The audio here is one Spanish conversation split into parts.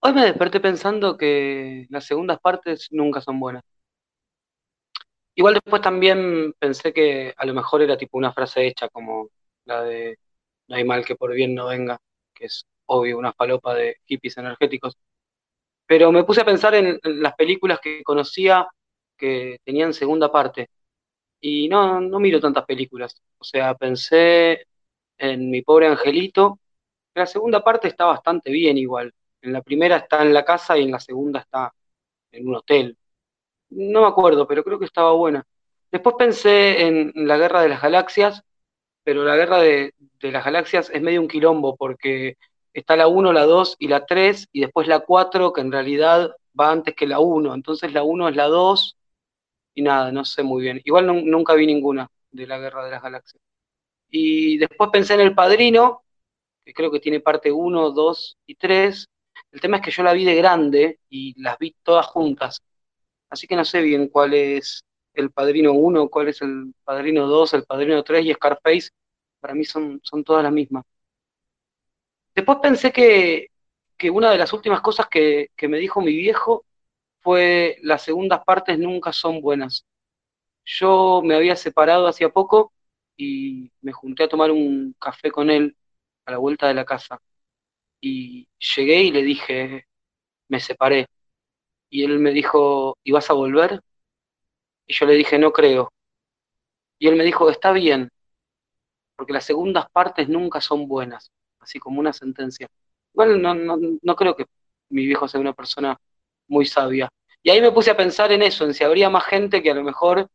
Hoy me desperté pensando que las segundas partes nunca son buenas. Igual después también pensé que a lo mejor era tipo una frase hecha como la de no hay mal que por bien no venga, que es obvio una falopa de hippies energéticos. Pero me puse a pensar en, las películas que conocía que tenían segunda parte y no, no miro tantas películas. O sea, pensé en Mi pobre angelito. La segunda parte está bastante bien igual. En la primera está en la casa y en la segunda está en un hotel. No me acuerdo, pero creo que estaba buena. Después pensé en La Guerra de las Galaxias, pero la Guerra de, las Galaxias es medio un quilombo porque está la uno, la 2 y la 3 y después la 4 que en realidad va antes que la uno. Entonces la uno es la 2 y nada, no sé muy bien. Igual nun- nunca vi ninguna de la Guerra de las Galaxias. Y después pensé en El Padrino, que creo que tiene parte uno, 2 y 3. El tema es que yo la vi de grande y las vi todas juntas. Así que no sé bien cuál es el Padrino uno, cuál es el Padrino 2, el Padrino 3 y Scarface. Para mí son, son todas las mismas. Después pensé que, que una de las últimas cosas que, que me dijo mi viejo fue las segundas partes nunca son buenas. Yo me había separado hacía poco y me junté a tomar un café con él a la vuelta de la casa. Y llegué y le dije, me separé. Y él me dijo, ¿y vas a volver? Y yo le dije, no creo. Y él me dijo, está bien, porque las segundas partes nunca son buenas, así como una sentencia. Igual no, no, no creo que mi viejo sea una persona muy sabia. Y ahí me puse a pensar en eso, en si habría más gente que a lo mejor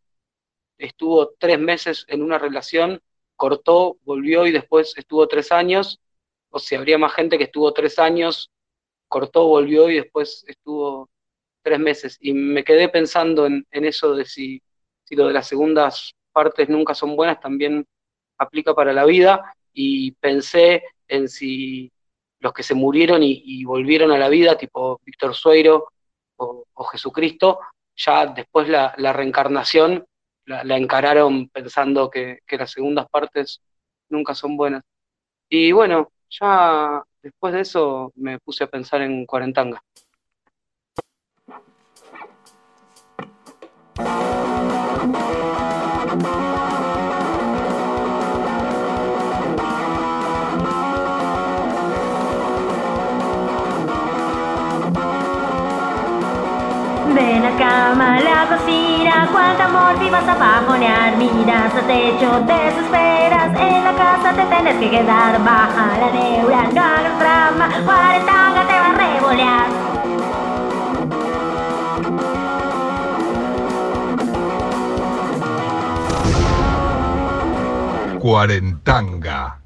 estuvo tres meses en una relación, cortó, volvió y después estuvo tres años, o si habría más gente que estuvo tres años, cortó, volvió y después estuvo tres meses. Y me quedé pensando en, eso de si, si lo de las segundas partes nunca son buenas, también aplica para la vida. Y pensé en si los que se murieron y, volvieron a la vida, tipo Víctor Sueiro o, Jesucristo, ya después la, reencarnación la, la encararon pensando que, que las segundas partes nunca son buenas. Y bueno, ya después de eso me puse a pensar en Cuarentanga. De la cama a la cocina, cuánto amor vivas a bajonear Miras al techo, desesperas, en la casa te tenés que quedar Baja la neura, no hagas drama, cuarentanga te va a revolear Cuarentanga.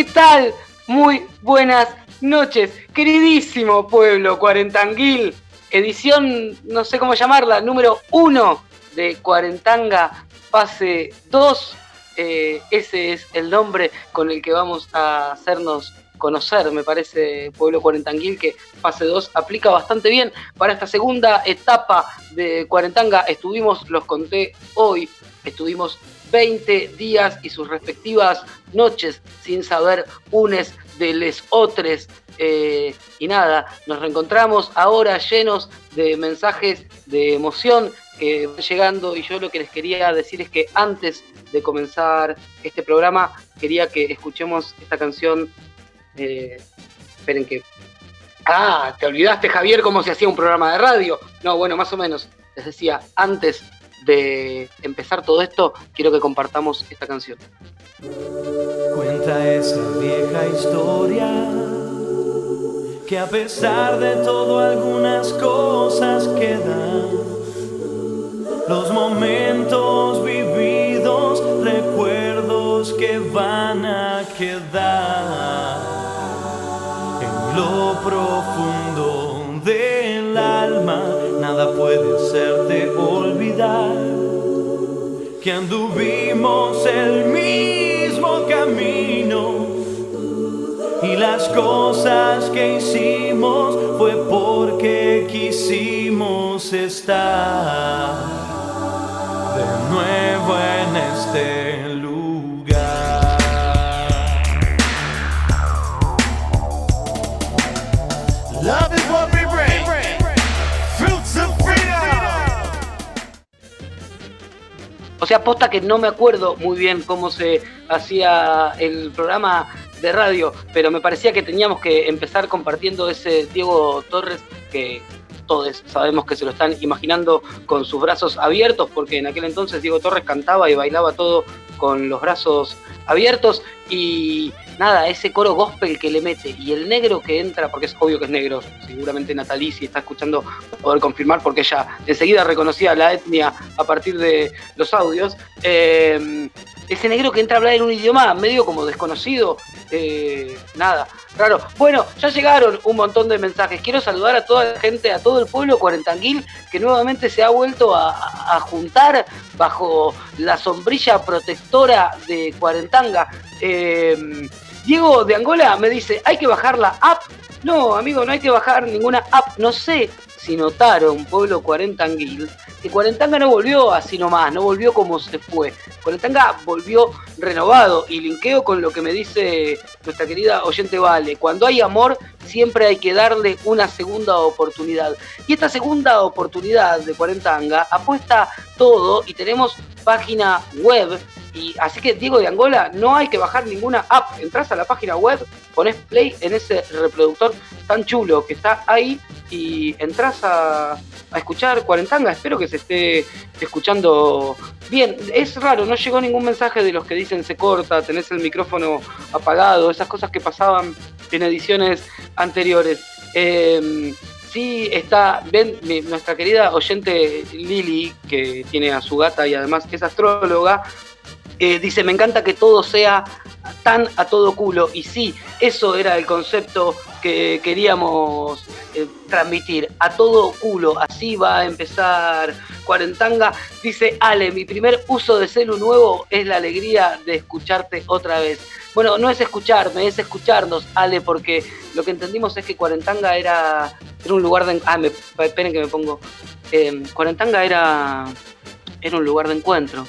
¿Qué tal? Muy buenas noches, queridísimo pueblo cuarentanguil. Edición, no sé cómo llamarla, número uno de Cuarentanga, fase 2. Eh, ese es el nombre con el que vamos a hacernos conocer, me parece, pueblo cuarentanguil, que fase 2 aplica bastante bien para esta segunda etapa de Cuarentanga. Estuvimos, los conté hoy, estuvimos 20 días y sus respectivas noches sin saber unes de les otres. Eh, y nada, nos reencontramos ahora llenos de mensajes de emoción que van llegando y yo lo que les quería decir es que antes de comenzar este programa quería que escuchemos esta canción. Eh, esperen que... Ah, te olvidaste Javier cómo se hacía un programa de radio. No, bueno, más o menos. Les decía, antes de empezar todo esto, quiero que compartamos esta canción. Cuenta esa vieja historia que a pesar de todo algunas cosas quedan. Los momentos vividos, recuerdos que van a quedar en lo profundo del alma. Nada puede hacerte que anduvimos el mismo camino y las cosas que hicimos fue porque quisimos estar de nuevo en este O sea, posta que no me acuerdo muy bien cómo se hacía el programa de radio, pero me parecía que teníamos que empezar compartiendo ese Diego Torres que todos sabemos que se lo están imaginando con sus brazos abiertos, porque en aquel entonces Diego Torres cantaba y bailaba todo con los brazos abiertos y nada, ese coro gospel que le mete y el negro que entra, porque es obvio que es negro, seguramente Natalie si está escuchando poder confirmar porque ella enseguida reconocía la etnia a partir de los audios. eh, ese negro que entra a hablar en un idioma medio como desconocido, eh, nada, raro. Bueno, ya llegaron un montón de mensajes. Quiero saludar a toda la gente, a todo el pueblo cuarentanguil que nuevamente se ha vuelto a, juntar bajo la sombrilla protectora de Cuarentanga. Eh, Diego de Angola me dice, hay que bajar la app. No, amigo, no hay que bajar ninguna app. No sé si notaron, pueblo cuarentanguil, que Cuarentanga no volvió así nomás, no volvió como se fue. Cuarentanga volvió renovado y linkeo con lo que me dice nuestra querida oyente Vale. Cuando hay amor, siempre hay que darle una segunda oportunidad. Y esta segunda oportunidad de Cuarentanga apuesta todo y tenemos página web. Y así que Diego de Angola, no hay que bajar ninguna app. Entras a la página web, pones play en ese reproductor tan chulo que está ahí y entras a, escuchar Cuarentanga. Espero que se esté escuchando bien. Es raro, no llegó ningún mensaje de los que dicen se corta, tenés el micrófono apagado, esas cosas que pasaban en ediciones anteriores. Eh, sí está, nuestra querida oyente Lili, que tiene a su gata y además es astróloga, eh, dice, me encanta que todo sea tan a todo culo. Y sí, eso era el concepto que queríamos eh, transmitir. A todo culo. Así va a empezar Cuarentanga. Dice Ale, mi primer uso de celu nuevo es la alegría de escucharte otra vez. Bueno, no es escucharme, es escucharnos, Ale, porque lo que entendimos es que Cuarentanga era, era un lugar de... Ah, me, esperen que me pongo... Eh, Cuarentanga era, era un lugar de encuentro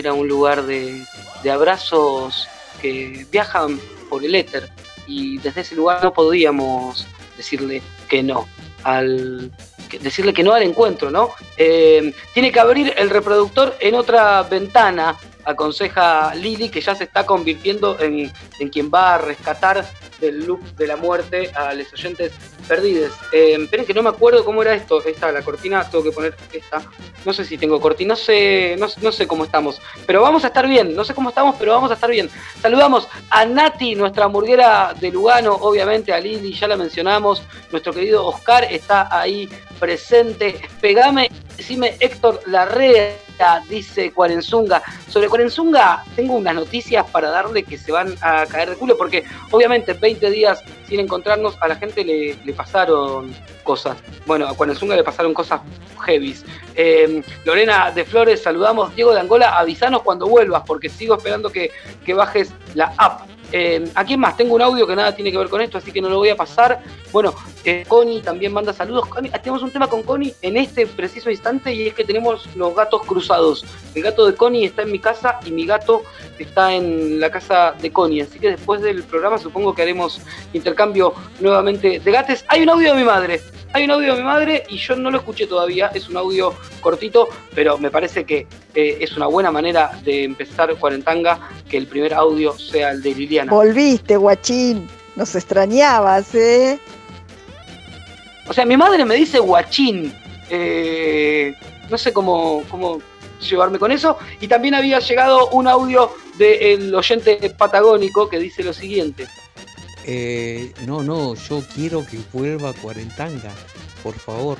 era un lugar de, abrazos que viajan por el éter y desde ese lugar no podíamos decirle que no al que- decirle que no al encuentro, ¿no? Eh, tiene que abrir el reproductor en otra ventana, aconseja Lili, que ya se está convirtiendo en, en quien va a rescatar del loop de la muerte a los oyentes perdidos. Eh, que no me acuerdo cómo era esto, esta, la cortina, tengo que poner esta. No sé si tengo cortina, no sé, no, no sé cómo estamos, pero vamos a estar bien, no sé cómo estamos, pero vamos a estar bien. Saludamos a Nati, nuestra hamburguera de Lugano, obviamente a Lili, ya la mencionamos, nuestro querido Oscar está ahí presente. Pegame, decime Héctor Larrea, dice Cuarenzunga. Sobre Cuarenzunga tengo unas noticias para darle que se van a caer de culo, porque obviamente 20 días sin encontrarnos a la gente le, pasaron cosas. Bueno, a Cuarenzunga le pasaron cosas heavies. Eh, Lorena de Flores, saludamos. Diego de Angola, avisanos cuando vuelvas, porque sigo esperando que, que bajes la app. Eh, ¿A quién más? Tengo un audio que nada tiene que ver con esto, así que no lo voy a pasar. Bueno, eh, Connie también manda saludos. Tenemos un tema con Connie en este preciso instante y es que tenemos los gatos cruzados. El gato de Connie está en mi casa y mi gato está en la casa de Connie. Así que después del programa supongo que haremos intercambio nuevamente de gates. Hay un audio de mi madre. Hay un audio de mi madre y yo no lo escuché todavía. Es un audio cortito, pero me parece que eh, es una buena manera de empezar Cuarentanga que el primer audio sea el de Liliana. Volviste, guachín. Nos extrañabas, ¿eh? O sea, mi madre me dice guachín. Eh, no sé cómo, cómo llevarme con eso. Y también había llegado un audio del oyente patagónico que dice lo siguiente. Eh, no, no, yo quiero que vuelva Cuarentanga, por favor.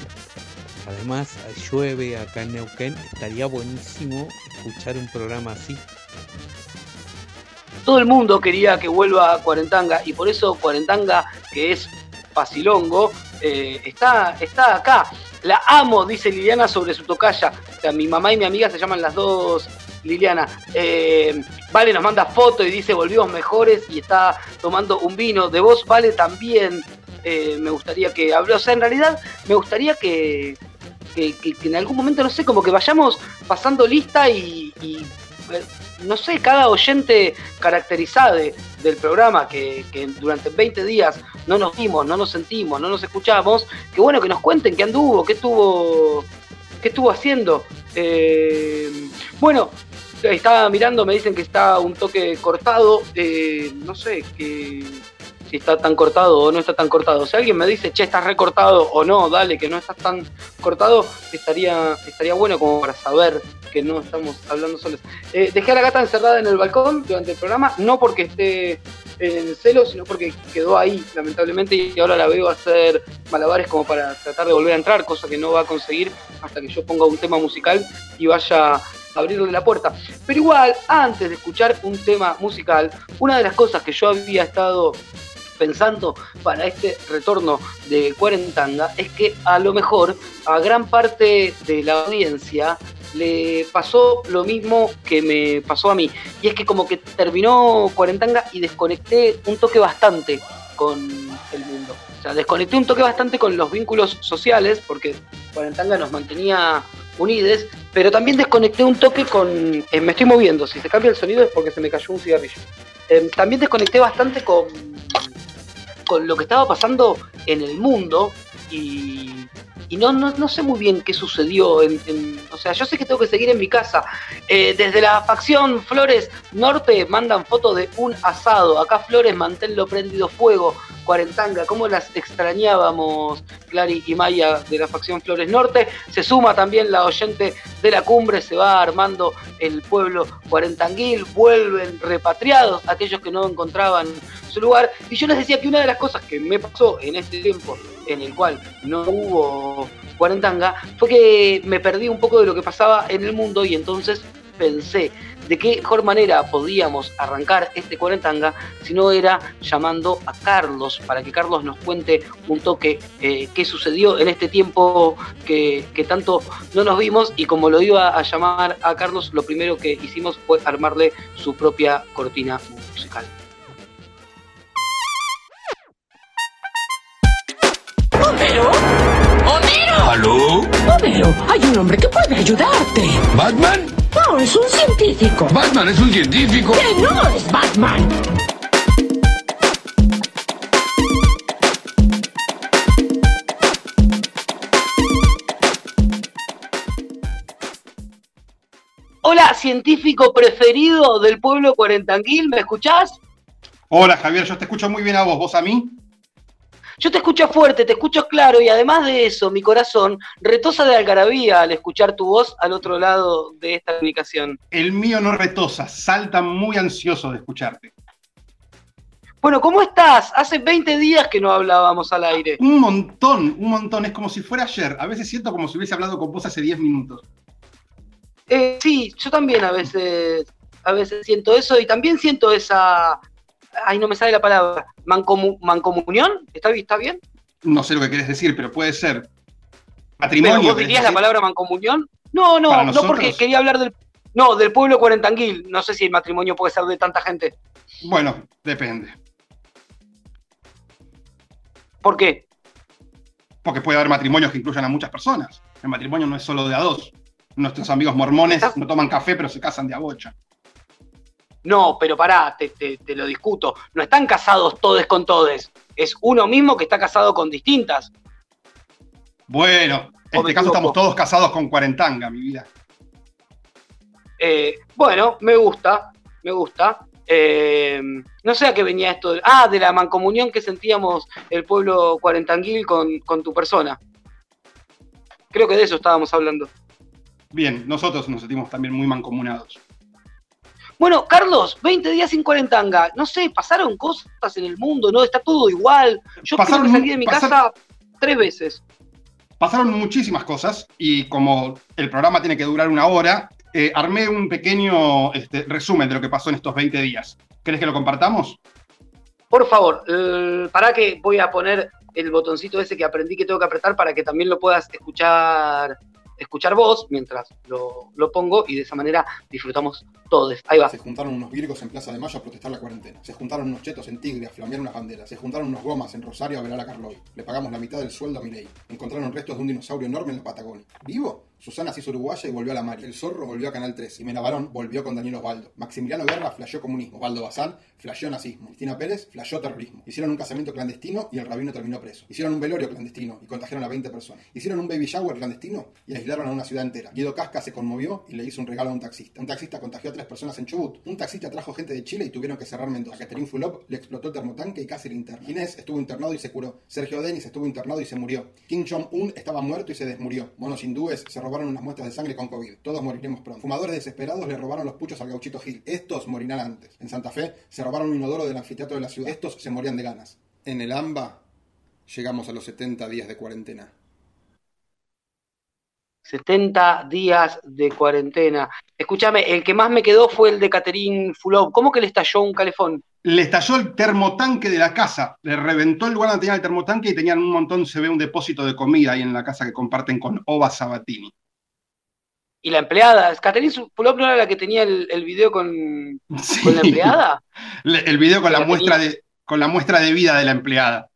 Además, llueve acá en Neuquén, estaría buenísimo escuchar un programa así. Todo el mundo quería que vuelva a Cuarentanga y por eso Cuarentanga, que es Pasilongo, eh, está, está acá. La amo, dice Liliana sobre su tocaya. O sea, mi mamá y mi amiga se llaman las dos Liliana. Eh, vale nos manda foto y dice volvimos mejores y está tomando un vino. De vos, Vale, también eh, me gustaría que habló. O sea, en realidad me gustaría que, en algún momento, no sé, como que vayamos pasando lista y, no sé, cada oyente caracterizado de- del programa que, que durante 20 días no nos vimos, no nos sentimos, no nos escuchamos, que bueno, que nos cuenten qué anduvo, qué estuvo, qué estuvo haciendo. Eh, bueno, estaba mirando, me dicen que está un toque cortado, eh, no sé, que si está tan cortado o no está tan cortado. Si alguien me dice, che, estás recortado o no, dale, que no estás tan cortado, estaría, estaría bueno como para saber que no estamos hablando solos. Eh, dejé a la gata encerrada en el balcón durante el programa, no porque esté en celo, sino porque quedó ahí, lamentablemente, y ahora la veo hacer malabares como para tratar de volver a entrar, cosa que no va a conseguir hasta que yo ponga un tema musical y vaya a abrirle la puerta. Pero igual, antes de escuchar un tema musical, una de las cosas que yo había estado pensando para este retorno de Cuarentanga es que a lo mejor a gran parte de la audiencia le pasó lo mismo que me pasó a mí. Y es que como que terminó Cuarentanga y desconecté un toque bastante con el mundo. O sea, desconecté un toque bastante con los vínculos sociales, porque Cuarentanga nos mantenía unides, pero también desconecté un toque con... eh, me estoy moviendo, si se cambia el sonido es porque se me cayó un cigarrillo. Eh, también desconecté bastante con, con lo que estaba pasando en el mundo y, y no, no, no sé muy bien qué sucedió. En, o sea, yo sé que tengo que seguir en mi casa. Eh, desde la facción Flores Norte mandan fotos de un asado. Acá Flores, manténlo prendido fuego. Cuarentanga, cómo las extrañábamos, Clary y Maya de la facción Flores Norte. Se suma también la oyente de la cumbre, se va armando el pueblo cuarentanguil, vuelven repatriados aquellos que no encontraban su lugar. Y yo les decía que una de las cosas que me pasó en este tiempo en el cual no hubo cuarentanga fue que me perdí un poco de lo que pasaba en el mundo y entonces pensé de qué mejor manera podíamos arrancar este cuarentanga si no era llamando a Carlos para que Carlos nos cuente un toque eh, qué sucedió en este tiempo que, que tanto no nos vimos y como lo iba a llamar a Carlos lo primero que hicimos fue armarle su propia cortina musical. ¡Homero! ¡Homero! ¿Aló? ¡Homero! Hay un hombre que puede ayudarte. ¿Batman? No, es un científico. ¿Batman es un científico? ¡Que no es Batman! Hola, científico preferido del pueblo cuarentanguil, ¿me escuchás? Hola Javier, yo te escucho muy bien a vos, ¿vos a mí? Yo te escucho fuerte, te escucho claro y además de eso, mi corazón retosa de algarabía al escuchar tu voz al otro lado de esta comunicación. El mío no retosa, salta muy ansioso de escucharte. Bueno, ¿cómo estás? Hace 20 días que no hablábamos al aire. Un montón, un montón, es como si fuera ayer. A veces siento como si hubiese hablado con vos hace 10 minutos. Eh, sí, yo también a veces, a veces siento eso y también siento esa... Ay, no me sale la palabra. Mancomu- ¿Mancomunión? ¿Está, ¿Está bien? No sé lo que querés decir, pero puede ser. ¿Pero Matrimonio. vos ¿querés dirías la palabra mancomunión? No, no, ¿Para no nosotros? porque quería hablar del... No, del pueblo cuarentanguil. No sé si el matrimonio puede ser de tanta gente. Bueno, depende. ¿Por qué? Porque puede haber matrimonios que incluyan a muchas personas. El matrimonio no es solo de a dos. Nuestros amigos mormones Estás- no toman café, pero se casan de a bocha. No, pero pará, te, te- te lo discuto. No están casados todes con todes. Es uno mismo que está casado con distintas. Bueno, en ¿O me este caso estamos todos casados con cuarentanga, mi vida. Eh, bueno, me gusta, me gusta. Eh, no sé a qué venía esto. de- ah, de la mancomunión que sentíamos el pueblo cuarentanguil con, con tu persona. Creo que de eso estábamos hablando. Bien, nosotros nos sentimos también muy mancomunados. Bueno, Carlos, 20 días sin cuarentanga. No sé, pasaron cosas en el mundo, ¿no? Está todo igual. Yo creo Pasaron que salí de mi casa tres veces. Pasaron muchísimas cosas y como el programa tiene que durar una hora, eh, armé un pequeño este, resumen de lo que pasó en estos 20 días. ¿Querés que lo compartamos? Por favor, eh, para que voy a poner el botoncito ese que aprendí que tengo que apretar para que también lo puedas escuchar escuchar voz mientras lo, lo pongo y de esa manera disfrutamos todos. Ahí va. Se juntaron unos virgos en Plaza de Mayo a protestar la cuarentena. Se juntaron unos chetos en Tigre a flamear unas banderas. Se juntaron unos gomas en Rosario a velar a Carloy. Le pagamos la mitad del sueldo a Milei. Encontraron restos de un dinosaurio enorme en la Patagonia. ¿Vivo? Susana se hizo uruguaya y volvió a la Mari. El Zorro volvió a Canal 3. Y Mena Barón volvió con Daniel Osvaldo. Maximiliano Guerra flasheó comunismo. Osvaldo Bazán flasheó nazismo. Cristina Pérez flasheó terrorismo. Hicieron un casamiento clandestino y el rabino terminó preso. Hicieron un velorio clandestino y contagiaron a 20 personas. Hicieron un baby shower clandestino y aislaron a una ciudad entera. Guido Casca se conmovió y le hizo un regalo a un taxista. Un taxista contagió a tres personas en Chubut. Un taxista trajo gente de Chile y tuvieron que cerrar Mendoza. A Catherine Fulop le explotó el termotanque y casi le interna. Ginés estuvo internado y se curó. Sergio Denis estuvo internado y se murió. Kim Jong-un estaba muerto y se desmurió. Monos hindúes se robaron unas muestras de sangre con COVID. Todos moriremos pronto. Fumadores desesperados le robaron los puchos al gauchito Gil. Estos morirán antes. En Santa Fe se robaron un inodoro del anfiteatro de la ciudad. Estos se morían de ganas. En el AMBA llegamos a los 70 días de cuarentena. 70 días de cuarentena. Escúchame, el que más me quedó fue el de Catherine Fulop. ¿Cómo que le estalló un calefón? Le estalló el termotanque de la casa, le reventó el lugar donde tenía el termotanque y tenían un montón, se ve un depósito de comida ahí en la casa que comparten con Ova Sabatini. ¿Y la empleada? ¿Catherine Fulop no era la que tenía el, el video con, Sí. con la empleada? Le- El video con la, La muestra de, con la muestra de vida de la empleada.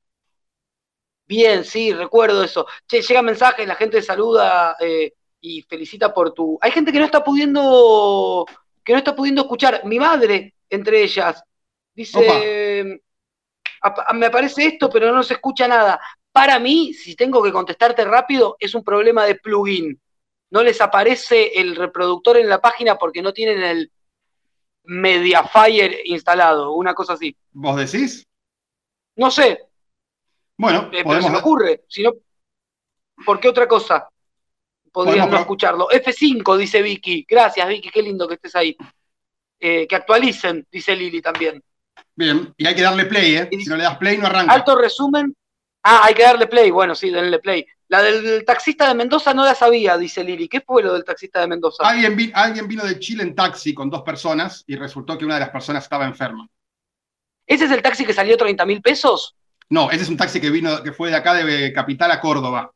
Bien, sí, recuerdo eso. Che, llega mensajes, la gente saluda eh, y felicita por tu. Hay gente que no está pudiendo, que no está pudiendo escuchar. Mi madre, entre ellas, dice, "Apa- me aparece esto, pero no se escucha nada. Para mí, si tengo que contestarte rápido, es un problema de plugin. No les aparece el reproductor en la página porque no tienen el Mediafire instalado, una cosa así. ¿Vos decís? No sé, Bueno, eh, pero se me ocurre. Si no, ¿por qué otra cosa? No pro- escucharlo. F5, dice Vicky. Gracias, Vicky, qué lindo que estés ahí. Eh, que actualicen, dice Lili también. Bien, y hay que darle play, ¿eh? Si no le das play, no arranca. Alto resumen. Ah, hay que darle play. Bueno, sí, denle play. La del taxista de Mendoza no la sabía, dice Lili. ¿Qué fue lo del taxista de Mendoza? Alguien, vi- alguien vino de Chile en taxi con dos personas y resultó que una de las personas estaba enferma. ¿Ese es el taxi que salió 30 mil pesos? No, ese es un taxi que vino, que fue de acá de Capital a Córdoba.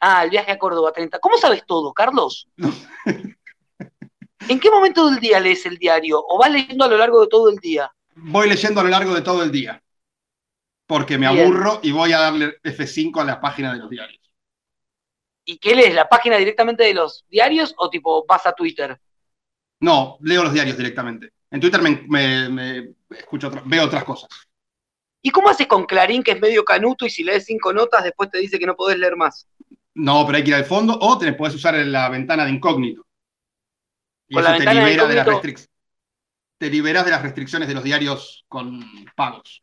Ah, el viaje a Córdoba 30. ¿Cómo sabes todo, Carlos? ¿En qué momento del día lees el diario? ¿O vas leyendo a lo largo de todo el día? Voy leyendo a lo largo de todo el día. Porque me Bien. aburro y voy a darle F5 a la página de los diarios. ¿Y qué lees? ¿La página directamente de los diarios o tipo vas a Twitter? No, leo los diarios directamente. En Twitter me, me- me escucho otra- veo otras cosas. ¿Y cómo haces con Clarín, que es medio canuto, y si lees cinco notas, después te dice que no podés leer más? No, pero hay que ir al fondo o te puedes usar la ventana de incógnito. Y Con eso la te de libera de las incógnito- restric- te liberas de las restricciones de los diarios con pagos.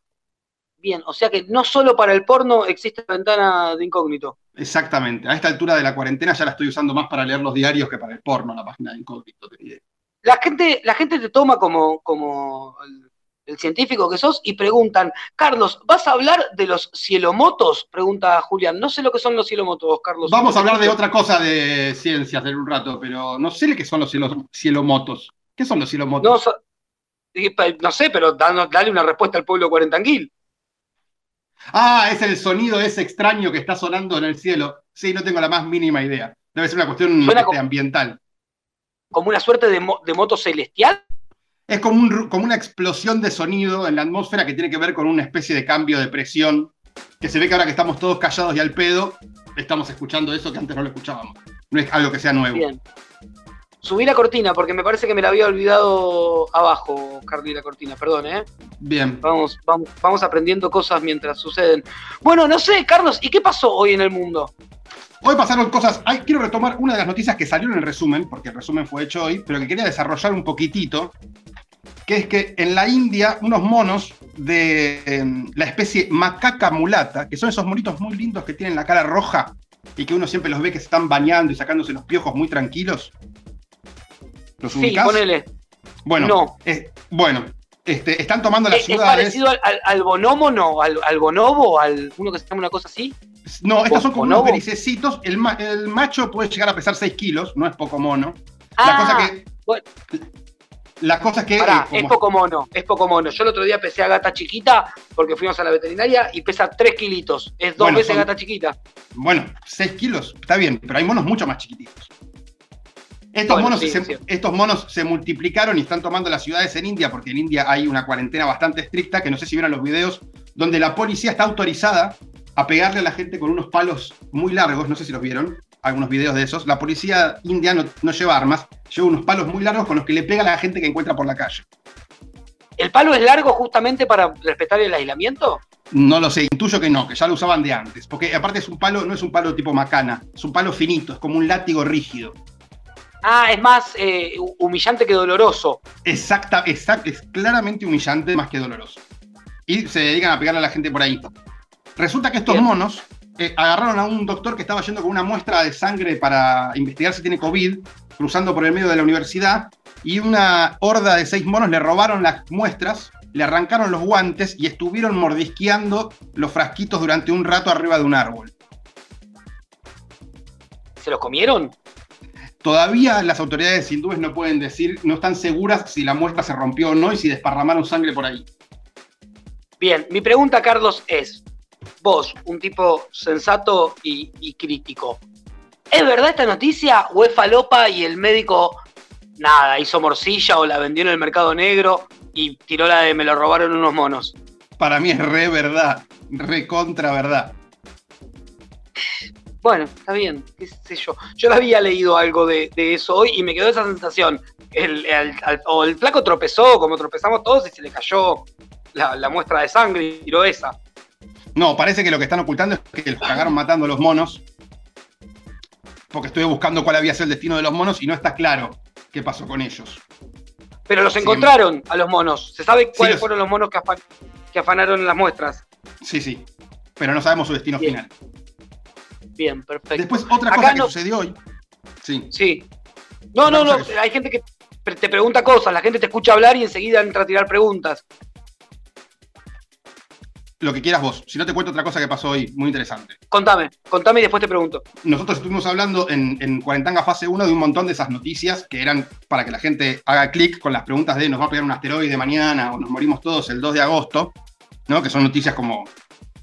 Bien, o sea que no solo para el porno existe la ventana de incógnito. Exactamente. A esta altura de la cuarentena ya la estoy usando más para leer los diarios que para el porno, la página de incógnito. te diré. La gente, la gente te toma como, como el, científico que sos y preguntan, Carlos, ¿vas a hablar de los cielomotos? Pregunta Julián. No sé lo que son los cielomotos, Carlos. Vamos a hablar de otra cosa de ciencias en un rato, pero no sé qué son los cielo- cielomotos. ¿Qué son los cielomotos? No, sé, pero dale una respuesta al pueblo cuarentanguil. Ah, es el sonido ese extraño que está sonando en el cielo. Sí, no tengo la más mínima idea. Debe ser una cuestión este, como- ambiental. Como una suerte de, mo- de moto celestial. Es como, un como una explosión de sonido en la atmósfera que tiene que ver con una especie de cambio de presión. Que se ve que ahora que estamos todos callados y al pedo, estamos escuchando eso que antes no lo escuchábamos. No es algo que sea nuevo. Bien. Subí la cortina porque me parece que me la había olvidado abajo, Carly, la cortina. Perdón, ¿eh? Bien. Vamos, vamos, vamos aprendiendo cosas mientras suceden. Bueno, no sé, Carlos, ¿y qué pasó hoy en el mundo? Hoy pasaron cosas. ay, quiero retomar una de las noticias que salió en el resumen, porque el resumen fue hecho hoy, pero que quería desarrollar un poquitito. Que es que en la India, unos monos de em, la especie macaca mulata, que son esos monitos muy lindos que tienen la cara roja y que uno siempre los ve que se están bañando y sacándose los piojos muy tranquilos. ¿Los Sí, ubicás? ponele. Bueno, No. eh, bueno este, están tomando las ¿Es, es ciudades. parecido al, al- al bonomo, no? ¿Al, al bonobo? ¿Al uno que se llama una cosa así? No, estos son como unos ¿Bonobo? grisecitos. El, el macho puede llegar a pesar 6 kilos, no es poco mono. La Ah, cosa que bueno. La cosa es que. Pará, eh, es poco mono, es poco mono. Yo el otro día pesé a gata chiquita porque fuimos a la veterinaria y pesa 3 kilitos. Es dos Bueno, veces son- gata chiquita. Bueno, 6 kilos, está bien, pero hay monos mucho más chiquititos. Estos, Bueno, monos sí, se, sí. estos monos se multiplicaron y están tomando las ciudades en India, porque en India hay una cuarentena bastante estricta, que no sé si vieron los videos, donde la policía está autorizada a pegarle a la gente con unos palos muy largos, no sé si los vieron, algunos videos de esos. La policía india no, no lleva armas, lleva unos palos muy largos con los que le pega a la gente que encuentra por la calle. ¿El palo es largo justamente para respetar el aislamiento? No lo sé, intuyo que no, que ya lo usaban de antes, porque aparte es un palo, no es un palo tipo macana, es un palo finito, es como un látigo rígido. Ah, es más eh, humillante que doloroso. Exacta, exact, es claramente humillante más que doloroso. Y se dedican a pegarle a la gente por ahí. Resulta que estos Bien. monos eh, agarraron a un doctor que estaba yendo con una muestra de sangre para investigar si tiene COVID, cruzando por el medio de la universidad, y una horda de seis monos le robaron las muestras, le arrancaron los guantes y estuvieron mordisqueando los frasquitos durante un rato arriba de un árbol. ¿Se los comieron? Todavía las autoridades hindúes no pueden decir, no están seguras si la muestra se rompió o no y si desparramaron sangre por ahí. Bien, mi pregunta, Carlos, es: vos, un tipo sensato y, y crítico, ¿es verdad esta noticia o es falopa y el médico, nada, hizo morcilla o la vendió en el mercado negro y tiró la de me lo robaron unos monos? Para mí es re verdad, re contra verdad. Bueno, está bien, qué sé yo. Yo había leído algo de, de eso hoy y me quedó esa sensación. El, o el flaco tropezó, como tropezamos todos, y se le cayó la, la muestra de sangre y tiró esa. No, parece que lo que están ocultando es que los cagaron matando a los monos. Porque estuve buscando cuál había sido el destino de los monos y no está claro qué pasó con ellos. Pero los encontraron a los monos. ¿Se sabe cuáles los- fueron los monos que, afan- que afanaron las muestras? Sí, sí. Pero no sabemos su destino Bien. final. Bien, perfecto. Después, otra Acá cosa que sucedió hoy. Sí. Sí. No, no, no. que- Hay gente que te pregunta cosas, la gente te escucha hablar y enseguida entra a tirar preguntas. Lo que quieras vos. Si no te cuento otra cosa que pasó hoy, muy interesante. Contame, contame y después te pregunto. Nosotros estuvimos hablando en, en Cuarentanga Fase 1 de un montón de esas noticias que eran para que la gente haga clic con las preguntas de nos va a pegar un asteroide mañana o nos morimos todos el 2 de agosto, ¿no? que son noticias como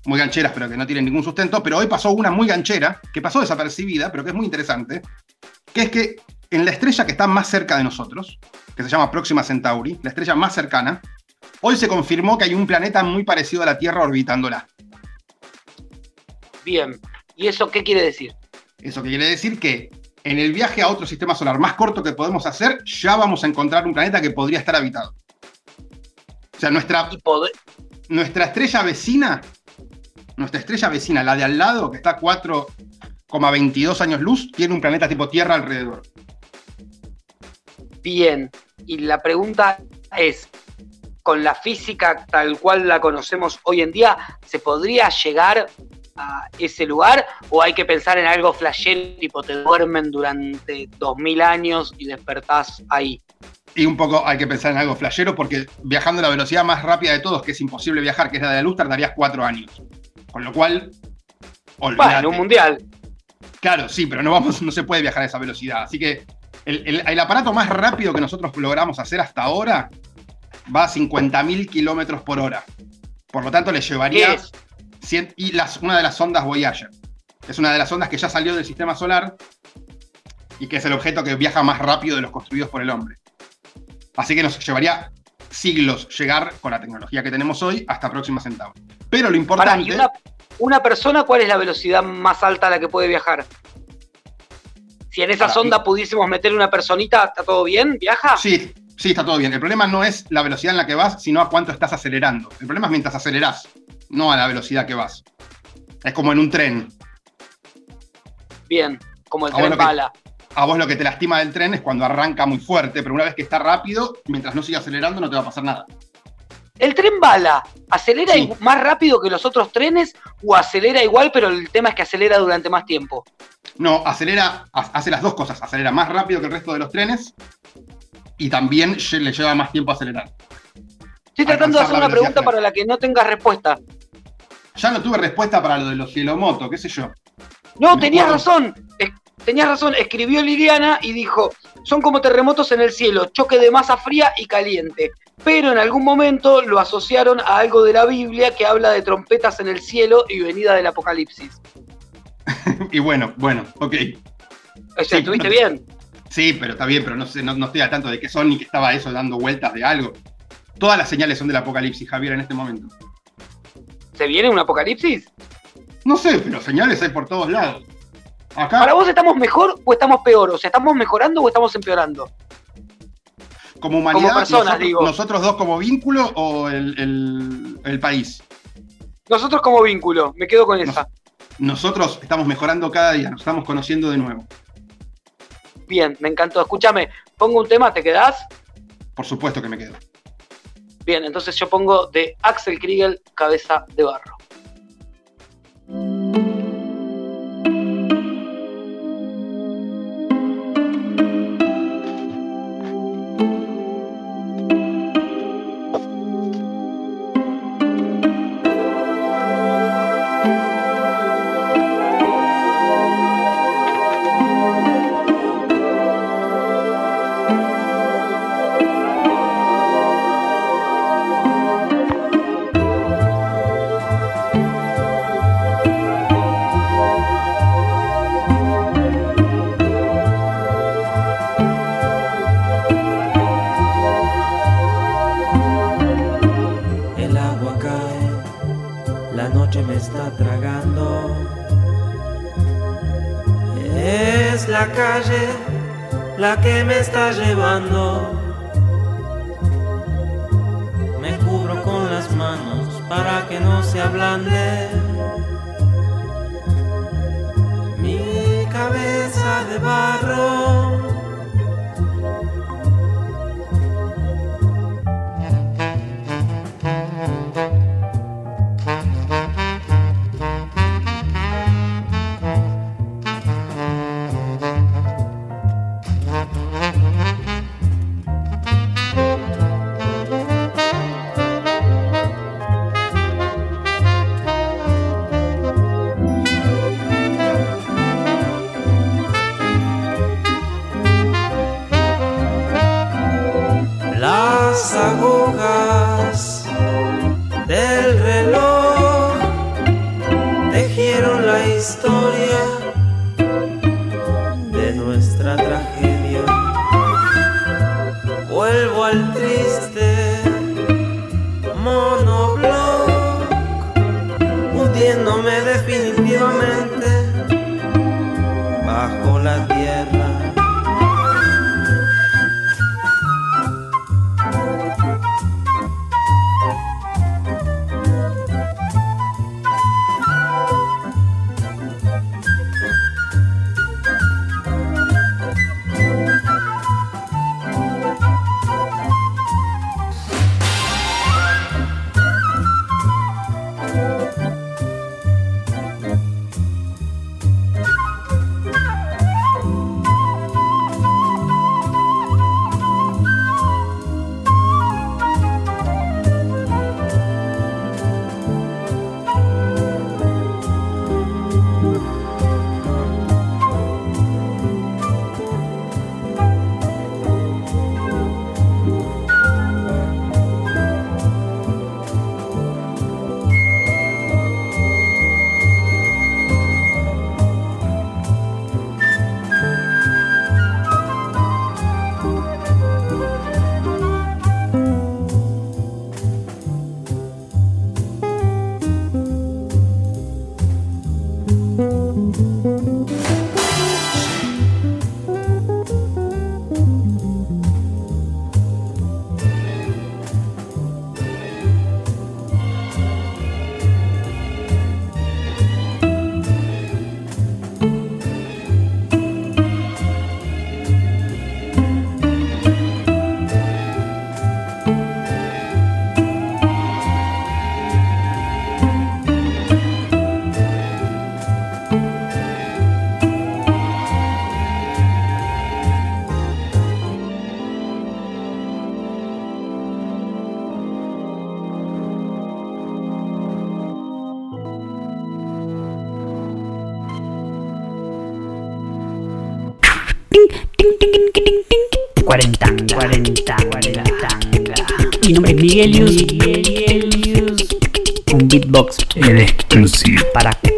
muy gancheras pero que no tienen ningún sustento. Pero hoy pasó una muy ganchera, que pasó desapercibida, pero que es muy interesante, que es que en la estrella que está más cerca de nosotros, que se llama Próxima Centauri, la estrella más cercana, hoy se confirmó que hay un planeta muy parecido a la Tierra orbitándola. Bien. ¿Y eso qué quiere decir? Eso que quiere decir que en el viaje a otro sistema solar más corto que podemos hacer, ya vamos a encontrar un planeta que podría estar habitado. O sea, nuestra, nuestra estrella vecina, nuestra estrella vecina, la de al lado, que está a 4,22 años luz, tiene un planeta tipo Tierra alrededor. Bien. Y la pregunta es, con la física tal cual la conocemos hoy en día, ¿se podría llegar a ese lugar o hay que pensar en algo flashero, tipo te duermen durante 2000 años y despertás ahí? Y un poco hay que pensar en algo flashero, porque viajando a la velocidad más rápida de todos, que es imposible viajar, que es la de la luz, tardarías cuatro años. Con lo cual, olvídate. Bueno, un mundial. Claro, sí, pero no, vamos, no se puede viajar a esa velocidad. Así que el, el- el aparato más rápido que nosotros logramos hacer hasta ahora va a 50.000 kilómetros por hora. Por lo tanto, le ¿Qué llevaría es? 100 y las, una de las sondas Voyager. Es una de las sondas que ya salió del sistema solar y que es el objeto que viaja más rápido de los construidos por el hombre. Así que nos llevaría siglos llegar con la tecnología que tenemos hoy hasta Próxima Centauri. Pero lo Pará, importante... ¿y una, una persona cuál es la velocidad más alta a la que puede viajar? Si en esa Pará, sonda pudiésemos meter una personita, ¿está todo bien? ¿Viaja? Sí, sí, está todo bien. El problema no es la velocidad en la que vas, sino a cuánto estás acelerando. El problema es mientras acelerás, no a la velocidad que vas. Es como en un tren. Bien, como el tren bala. A vos lo que te lastima del tren es cuando arranca muy fuerte, pero una vez que está rápido, mientras no siga acelerando, no te va a pasar nada. ¿El tren bala acelera Sí. más rápido que los otros trenes o acelera igual, pero el tema es que acelera durante más tiempo? No, acelera, ha- hace las dos cosas. Acelera más rápido que el resto de los trenes y también le lleva más tiempo a acelerar. Estoy tratando de hacer una pregunta para la que no tengas respuesta. Ya no tuve respuesta para lo de los cielomoto, qué sé yo. No, Me tenías acuerdo. razón. Es- tenías razón, escribió Liliana y dijo, son como terremotos en el cielo, choque de masa fría y caliente. Pero en algún momento lo asociaron a algo de la Biblia que habla de trompetas en el cielo y venida del apocalipsis. Y bueno, bueno, ok. O sea, Sí, ¿estuviste bien? Sí, pero está bien, pero no sé, no, no estoy al tanto de qué son ni que estaba eso dando vueltas de algo. Todas las señales son del apocalipsis, Javier, en este momento. ¿Se viene un apocalipsis? No sé, pero señales hay por todos lados. Acá, ¿Para vos estamos mejor o estamos peor? O sea, ¿estamos mejorando o estamos empeorando? como humanidad, como personas, nosotros, digo. nosotros dos como vínculo o el, el- el país. Nosotros como vínculo, me quedo con Nos- esa. Nosotros estamos mejorando cada día, nos estamos conociendo de nuevo. Bien, me encantó. Escúchame, pongo un tema, ¿te quedás? Por supuesto que me quedo. Bien, entonces yo pongo de Axel Kriegel, Cabeza de Barro. Vuelvo al triste monobloc, hundiéndome definitivamente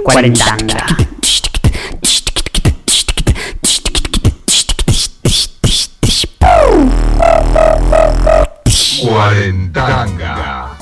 40. Cuarentanga.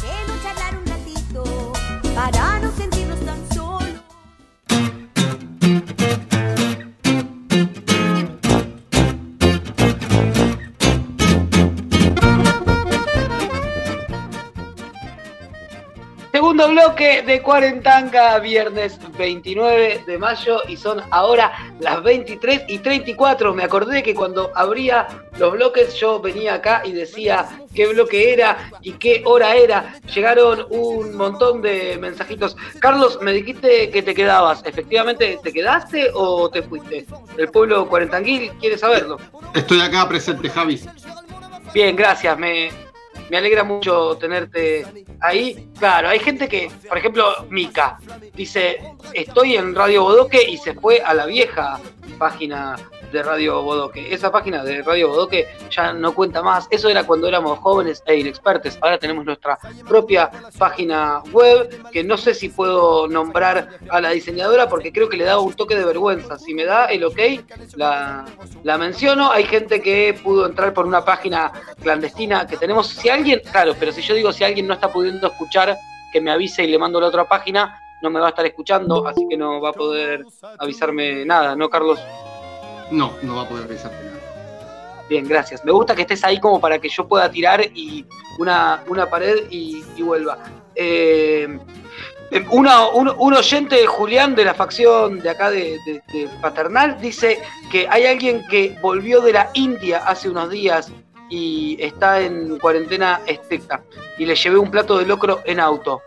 Segundo bloque de Cuarentanga, viernes 29 de mayo y son ahora las 23 y 34. Me acordé que cuando abría los bloques yo venía acá y decía qué bloque era y qué hora era. Llegaron un montón de mensajitos. Carlos, me dijiste que te quedabas. ¿Efectivamente te quedaste o te fuiste? El pueblo cuarentanguil quiere saberlo. Estoy acá presente, Javi. Bien, gracias. Me, me alegra mucho tenerte ahí. Claro, hay gente que, por ejemplo, Mika, dice, estoy en Radio Bodoque y se fue a la vieja página de Radio Bodoque. Esa página de Radio Bodoque ya no cuenta más. Eso era cuando éramos jóvenes e inexpertos. Ahora tenemos nuestra propia página web, que no sé si puedo nombrar a la diseñadora porque creo que le da un toque de vergüenza. Si me da el ok, la, la menciono. Hay gente que pudo entrar por una página clandestina que tenemos. Si alguien, claro, pero si yo digo si alguien no está pudiendo escuchar, que me avise y le mando la otra página, no me va a estar escuchando, así que no va a poder avisarme nada, ¿no, Carlos? No, no va a poder avisarte nada. Bien, gracias. Me gusta que estés ahí como para que yo pueda tirar y una, una pared y, vuelva. Eh, una- un, un oyente Julián de la facción de acá de Paternal dice que hay alguien que volvió de la India hace unos días y está en cuarentena estricta y le llevé un plato de locro en auto.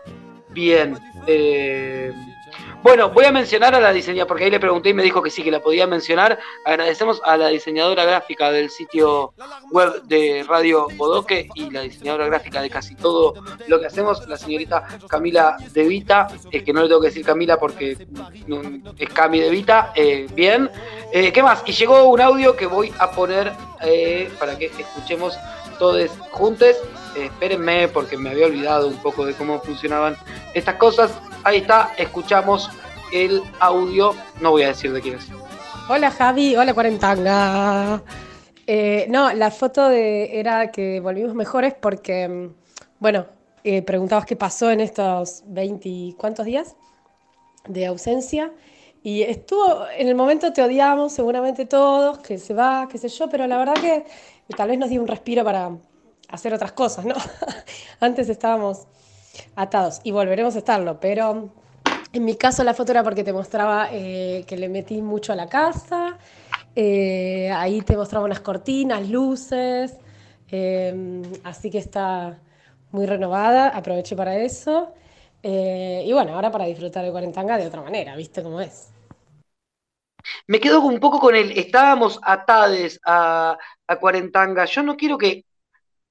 Bien. eh, bueno, voy a mencionar a la diseñadora, porque ahí le pregunté y me dijo que sí, que la podía mencionar. Agradecemos a la diseñadora gráfica del sitio web de Radio Bodoque y la diseñadora gráfica de casi todo lo que hacemos, la señorita Camila De Vita, que no le tengo que decir Camila porque es Cami De Vita. eh, bien. Eh, ¿Qué más? Y llegó un audio que voy a poner eh, para que escuchemos todos juntos. Eh, espérenme porque me había olvidado un poco de cómo funcionaban estas cosas. Ahí está, escuchamos el audio. No voy a decir de quién es. Hola Javi, hola Cuarentanga. Eh, no, la foto era que volvimos mejores porque, mm, bueno, eh, preguntabas qué pasó en estos 20, y ¿cuántos días de ausencia? Y estuvo, en el momento te odiamos, seguramente todos, que se va, qué sé yo, pero la verdad que tal vez nos dio un respiro para hacer otras cosas, ¿no? Antes estábamos atados y volveremos a estarlo, pero en mi caso la foto era porque te mostraba eh, que le metí mucho a la casa, eh, ahí te mostraba unas cortinas, luces, eh, así que está muy renovada, aproveché para eso. y bueno, ahora para disfrutar de Cuarentanga de otra manera, ¿viste cómo es? Me quedo un poco con el. Estábamos atades a, a Cuarentanga. Yo no quiero que,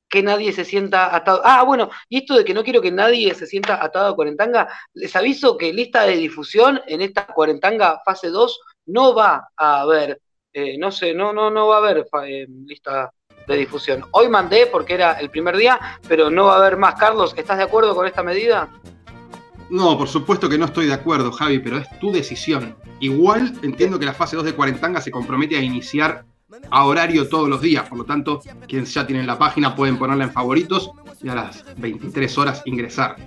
que nadie se sienta atado. Ah, bueno, y esto de que no quiero que nadie se sienta atado a Cuarentanga, les aviso que lista de difusión en esta Cuarentanga fase 2 no va a haber. eh, no sé, no, no, no va a haber eh, lista de difusión. Hoy mandé porque era el primer día, pero no va a haber más. Carlos, ¿estás de acuerdo con esta medida? No, por supuesto que no estoy de acuerdo, Javi, pero es tu decisión. Igual entiendo que la fase 2 de Cuarentanga se compromete a iniciar a horario todos los días, por lo tanto, quienes ya tienen la página pueden ponerla en favoritos y a las 23 horas ingresar.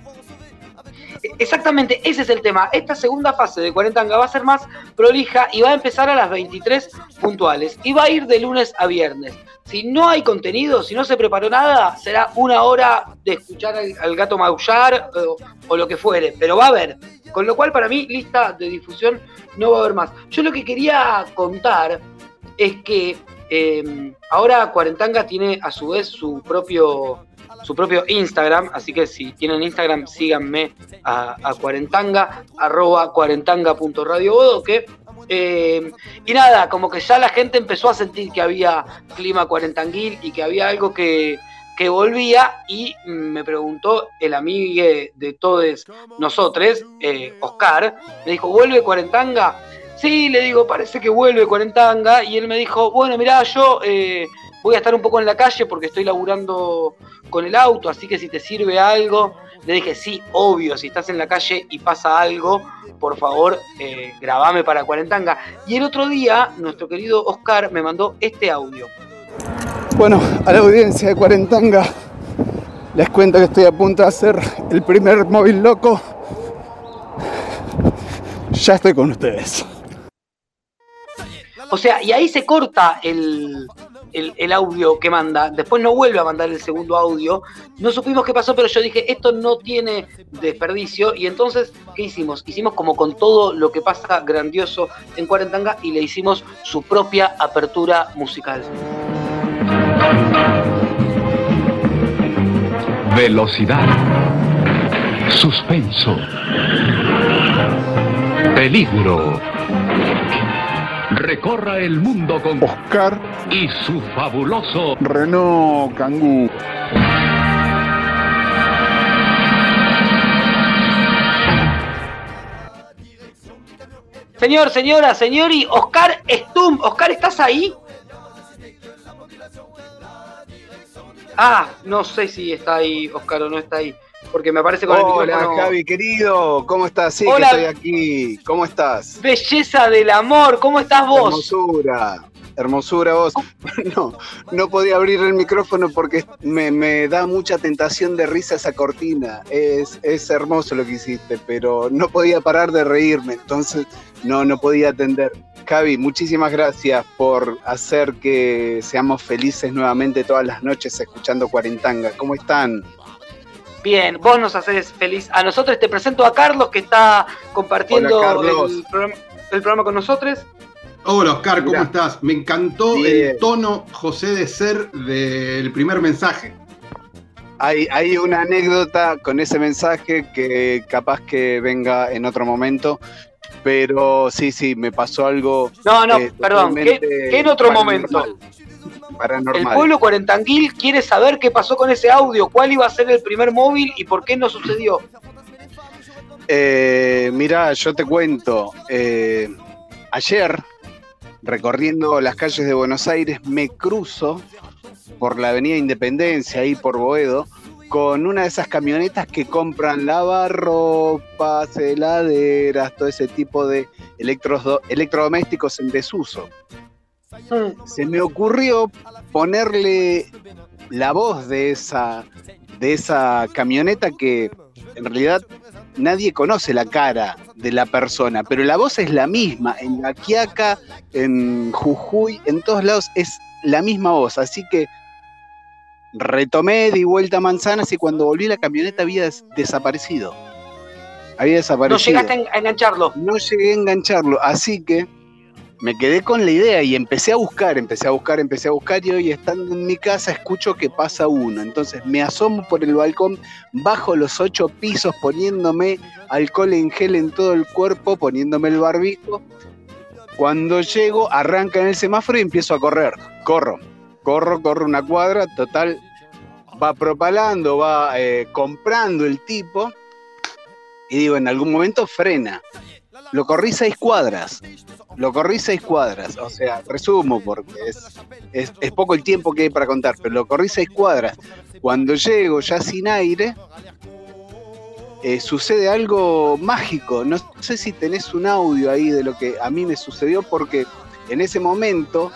Exactamente, ese es el tema. Esta segunda fase de Cuarentanga va a ser más prolija y va a empezar a las 23 puntuales y va a ir de lunes a viernes. Si no hay contenido, si no se preparó nada, será una hora de escuchar al, gato maullar o lo que fuere, pero va a haber. Con lo cual, para mí, lista de difusión no va a haber más. Yo lo que quería contar es que eh, ahora Cuarentanga tiene a su vez su propio su propio Instagram, así que si tienen Instagram síganme a, a cuarentanga, arroba cuarentanga.radiobodoque. Eh, y nada, como que ya la gente empezó a sentir que había clima cuarentanguil y que había algo que, que volvía y me preguntó el amigo de todos nosotros, eh, Oscar, me dijo, ¿vuelve cuarentanga? Sí, le digo, parece que vuelve Cuarentanga. Y él me dijo, bueno, mirá, yo eh, voy a estar un poco en la calle porque estoy laburando con el auto, así que si te sirve algo. Le dije, sí, obvio, si estás en la calle y pasa algo, por favor, eh, grabame para Cuarentanga. Y el otro día, nuestro querido Oscar me mandó este audio. Bueno, a la audiencia de Cuarentanga les cuento que estoy a punto de hacer el primer móvil loco. Ya estoy con ustedes. O sea, y ahí se corta el, el- audio que manda. Después no vuelve a mandar el segundo audio. No supimos qué pasó, pero yo dije, esto no tiene desperdicio. Y entonces, ¿qué hicimos? Hicimos como con todo lo que pasa grandioso en Cuarentanga y le hicimos su propia apertura musical. Velocidad. Suspenso. Peligro. Recorra el mundo con Oscar y su fabuloso Renault Kangoo. Señor, señora, señor y Oscar Stum. Oscar, ¿estás ahí? Ah, no sé si está ahí Oscar o no está ahí. Porque me aparece con el Hola, micrófono. Javi, querido. ¿Cómo estás? Sí, Hola. que estoy aquí. ¿Cómo estás? Belleza del amor, ¿cómo estás vos? Hermosura. Hermosura vos. No, no podía abrir el micrófono porque me, me da mucha tentación de risa esa cortina. Es, es hermoso lo que hiciste, pero no podía parar de reírme, entonces no, no podía atender. Javi, muchísimas gracias por hacer que seamos felices nuevamente todas las noches escuchando Cuarentanga. ¿Cómo están? Bien, vos nos haces feliz. A nosotros te presento a Carlos que está compartiendo Hola, el, programa, el programa con nosotros. Hola Oscar, ¿cómo Mirá. estás? Me encantó Bien. el tono José de ser del primer mensaje. Hay, hay una anécdota con ese mensaje que capaz que venga en otro momento, pero sí, sí, me pasó algo. No, no, eh, perdón. ¿Qué, en otro paranormal, momento? Paranormal. El pueblo cuarentanguil quiere saber qué pasó con ese audio, cuál iba a ser el primer móvil y por qué no sucedió. Eh, mirá, yo te cuento. eh, ayer, recorriendo las calles de Buenos Aires, me cruzo por la Avenida Independencia, ahí por Boedo, con una de esas camionetas que compran lavarropas, heladeras, todo ese tipo de electrodomésticos en desuso. Se me ocurrió ponerle la voz de esa, de esa camioneta que en realidad nadie conoce la cara de la persona, pero la voz es la misma. En La Quiaca, en Jujuy, en todos lados es la misma voz. Así que retomé, di vuelta a manzanas y cuando volví la camioneta había des- desaparecido. Había No desaparecido. llegaste a engancharlo. No llegué a engancharlo, así que me quedé con la idea y empecé a buscar, empecé a buscar, empecé a buscar y hoy estando en mi casa escucho que pasa uno. Entonces me asomo por el balcón, bajo los ocho pisos poniéndome alcohol en gel en todo el cuerpo, poniéndome el barbijo. Cuando llego, arranca en el semáforo y empiezo a correr. Corro, corro, corro una cuadra, total, va propalando, va eh, comprando el tipo. Y digo, en algún momento frena. Lo corrí seis cuadras. Lo corrí seis cuadras. O sea, resumo porque es, es, poco el tiempo que hay para contar, pero lo corrí seis cuadras. Cuando llego ya sin aire, eh, sucede algo mágico. No sé si tenés un audio ahí de lo que a mí me sucedió, porque en ese momento,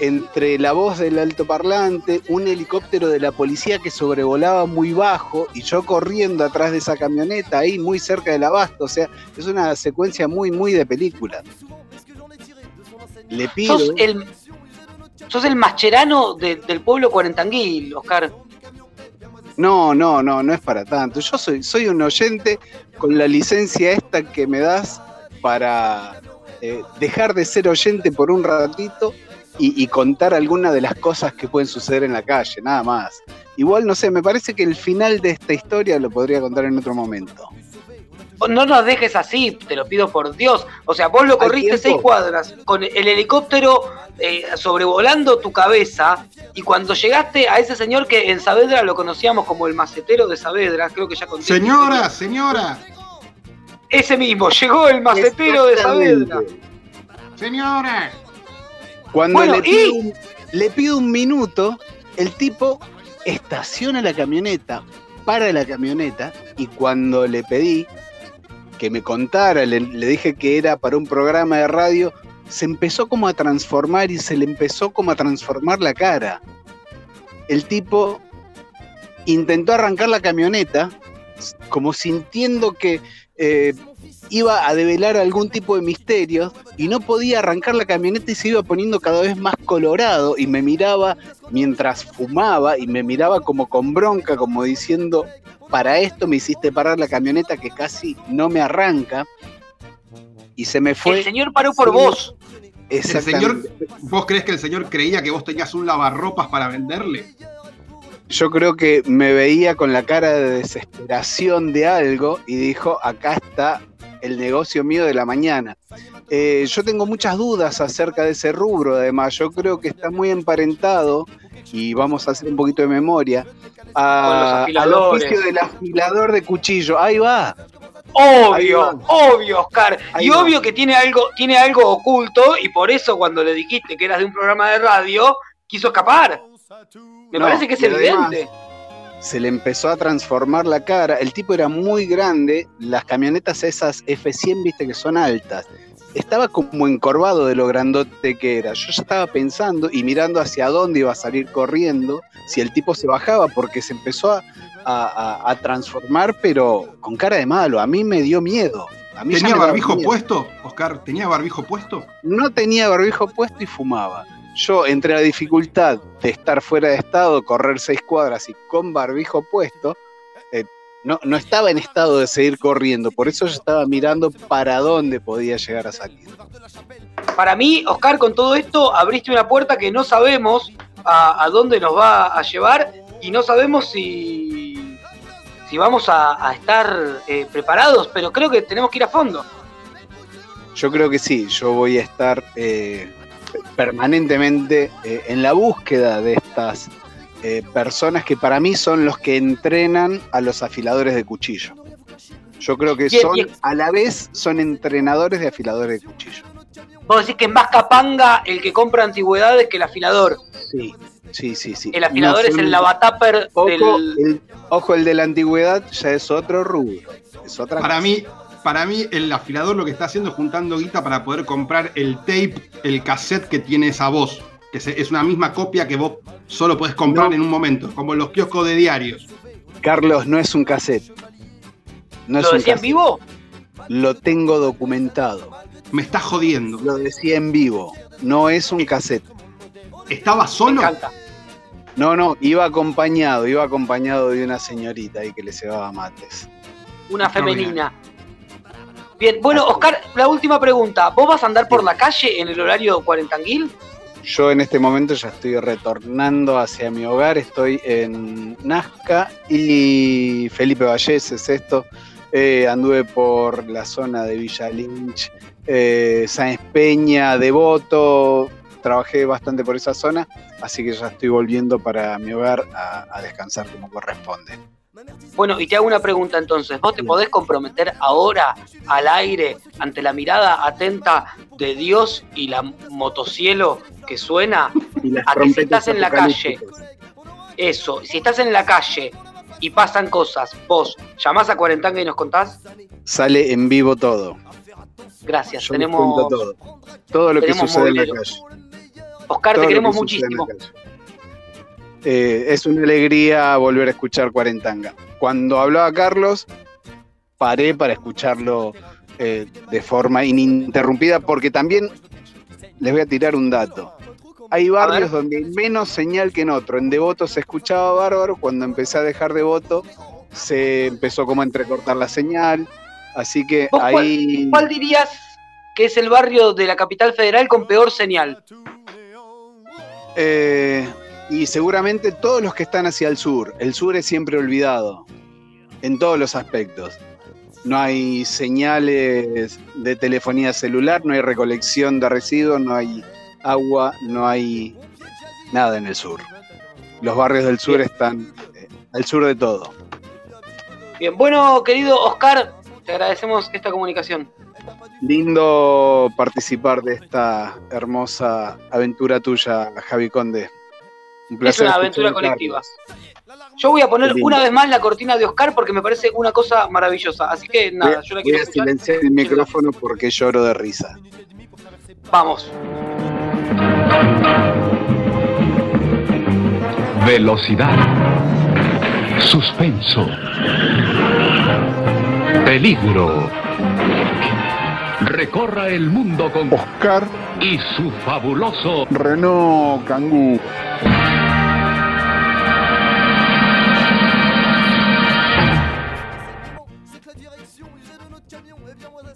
entre la voz del altoparlante, un helicóptero de la policía que sobrevolaba muy bajo y yo corriendo atrás de esa camioneta ahí muy cerca del abasto, o sea, es una secuencia muy, muy de película. Le pido... Sos el, sos el mascherano de- del pueblo cuarentanguil, Oscar. No, no, no, no es para tanto. Yo soy, soy un oyente con la licencia esta que me das para eh, dejar de ser oyente por un ratito y, y contar algunas de las cosas que pueden suceder en la calle, nada más. Igual, no sé, me parece que el final de esta historia lo podría contar en otro momento. No nos dejes así, te lo pido por Dios. O sea, vos lo ¿Hay corriste seis cuadras con el helicóptero eh, sobrevolando tu cabeza y cuando llegaste a ese señor que en Saavedra lo conocíamos como el macetero de Saavedra, creo que ya conté. Señora, señora. Ese mismo, llegó el macetero de Saavedra. Señores. Cuando Bueno, le, pido y- un, le pido un minuto, el tipo estaciona la camioneta, para la camioneta, y cuando le pedí que me contara, le, le dije que era para un programa de radio, se empezó como a transformar y se le empezó como a transformar la cara. El tipo intentó arrancar la camioneta, como sintiendo que eh, iba a develar algún tipo de misterio y no podía arrancar la camioneta y se iba poniendo cada vez más colorado y me miraba mientras fumaba y me miraba como con bronca, como diciendo, para esto me hiciste parar la camioneta que casi no me arranca y se me fue. El señor paró por Sí, vos. El Exactamente. señor, ¿Vos crees que el señor creía que vos tenías un lavarropas para venderle? Yo creo que me veía con la cara de desesperación de algo y dijo, acá está el negocio mío de la mañana. Eh, yo tengo muchas dudas acerca de ese rubro, además, yo creo que está muy emparentado, y vamos a hacer un poquito de memoria, a- al oficio del afilador de cuchillo. Ahí va. Obvio, Ahí obvio, Oscar. Ahí y va. obvio que tiene algo, tiene algo oculto y por eso cuando le dijiste que eras de un programa de radio, quiso escapar. Me No, parece que es evidente. Se le empezó a transformar la cara. El tipo era muy grande, las camionetas esas F100, viste que son altas. Estaba como encorvado de lo grandote que era. Yo ya estaba pensando y mirando hacia dónde iba a salir corriendo, si el tipo se bajaba, porque se empezó a, a- a- transformar, pero con cara de malo. A mí me dio miedo. A mí ¿Tenía barbijo miedo. puesto? Oscar, ¿tenía barbijo puesto? No tenía barbijo puesto y fumaba. Yo, entre la dificultad de estar fuera de estado, correr seis cuadras y con barbijo puesto, eh, no, no estaba en estado de seguir corriendo. Por eso yo estaba mirando para dónde podía llegar a salir. Para mí, Oscar, con todo esto abriste una puerta que no sabemos a, a dónde nos va a llevar y no sabemos si, si vamos a, a estar eh, preparados, pero creo que tenemos que ir a fondo. Yo creo que sí, yo voy a estar eh, permanentemente eh, en la búsqueda de estas eh, personas que para mí son los que entrenan a los afiladores de cuchillo. Yo creo que son, a la vez, son entrenadores de afiladores de cuchillo. Vos decís que es más capanga el que compra antigüedades que el afilador. Sí, sí, sí, sí. El afilador No es el lavatupper Ojo, del... el, ojo, el de la antigüedad ya es otro rubro. Es otra Para cosa. mí, para mí, el afilador lo que está haciendo es juntando guita para poder comprar el tape, el cassette que tiene esa voz. Que es una misma copia que vos solo podés comprar No. en un momento, como en los kioscos de diarios. Carlos, no es un cassette. No es ¿Lo decía en cassette. vivo? Lo tengo documentado. Me estás jodiendo. Lo decía en vivo. No es un cassette. ¿Estaba Me solo? encanta. No, no, iba acompañado, iba acompañado de una señorita ahí que le cebaba mates. Una femenina. Bien, bueno, Oscar, la última pregunta. ¿Vos vas a andar por la calle en el horario cuarentanguil? Yo en este momento ya estoy retornando hacia mi hogar, estoy en Nazca y Felipe Vallés es esto. Eh, anduve por la zona de Villa Lynch, eh, Sáenz Peña, Devoto, trabajé bastante por esa zona, así que ya estoy volviendo para mi hogar a, a descansar como corresponde. Bueno, y te hago una pregunta entonces. ¿Vos te podés comprometer ahora al aire ante la mirada atenta de Dios y la motocielo que suena a que si estás en la calle, eso, si estás en la calle y pasan cosas, vos llamás a Cuarentanga y nos contás? Sale en vivo todo. Gracias, Yo tenemos... todo. Todo lo que sucede en la calle. Oscar, Todo te queremos que muchísimo. Eh, es una alegría volver a escuchar Cuarentanga. Cuando hablaba Carlos, paré para escucharlo eh, de forma ininterrumpida, porque también les voy a tirar un dato. Hay barrios donde hay menos señal que en otro. En Devoto se escuchaba bárbaro, cuando empecé a dejar Devoto se empezó como a entrecortar la señal, así que ¿Vos cuál- ahí... ¿Cuál dirías que es el barrio de la capital federal con peor señal? Eh, y seguramente todos los que están hacia el sur. El sur es siempre olvidado, en todos los aspectos. No hay señales de telefonía celular, no hay recolección de residuos, no hay agua, no hay nada en el sur. Los barrios del sur están eh, al sur de todo. Bien, bueno, querido Oscar, te agradecemos esta comunicación. Lindo participar de esta hermosa aventura tuya, Javi Conde. Un Es una aventura colectiva. Yo voy a poner una vez más la cortina de Oscar porque me parece una cosa maravillosa. Así que Voy, nada, yo la voy quiero a escuchar. silenciar el micrófono porque lloro de risa. Vamos. Velocidad. Suspenso. Peligro. Recorra el mundo con Oscar y su fabuloso Renault Kangoo.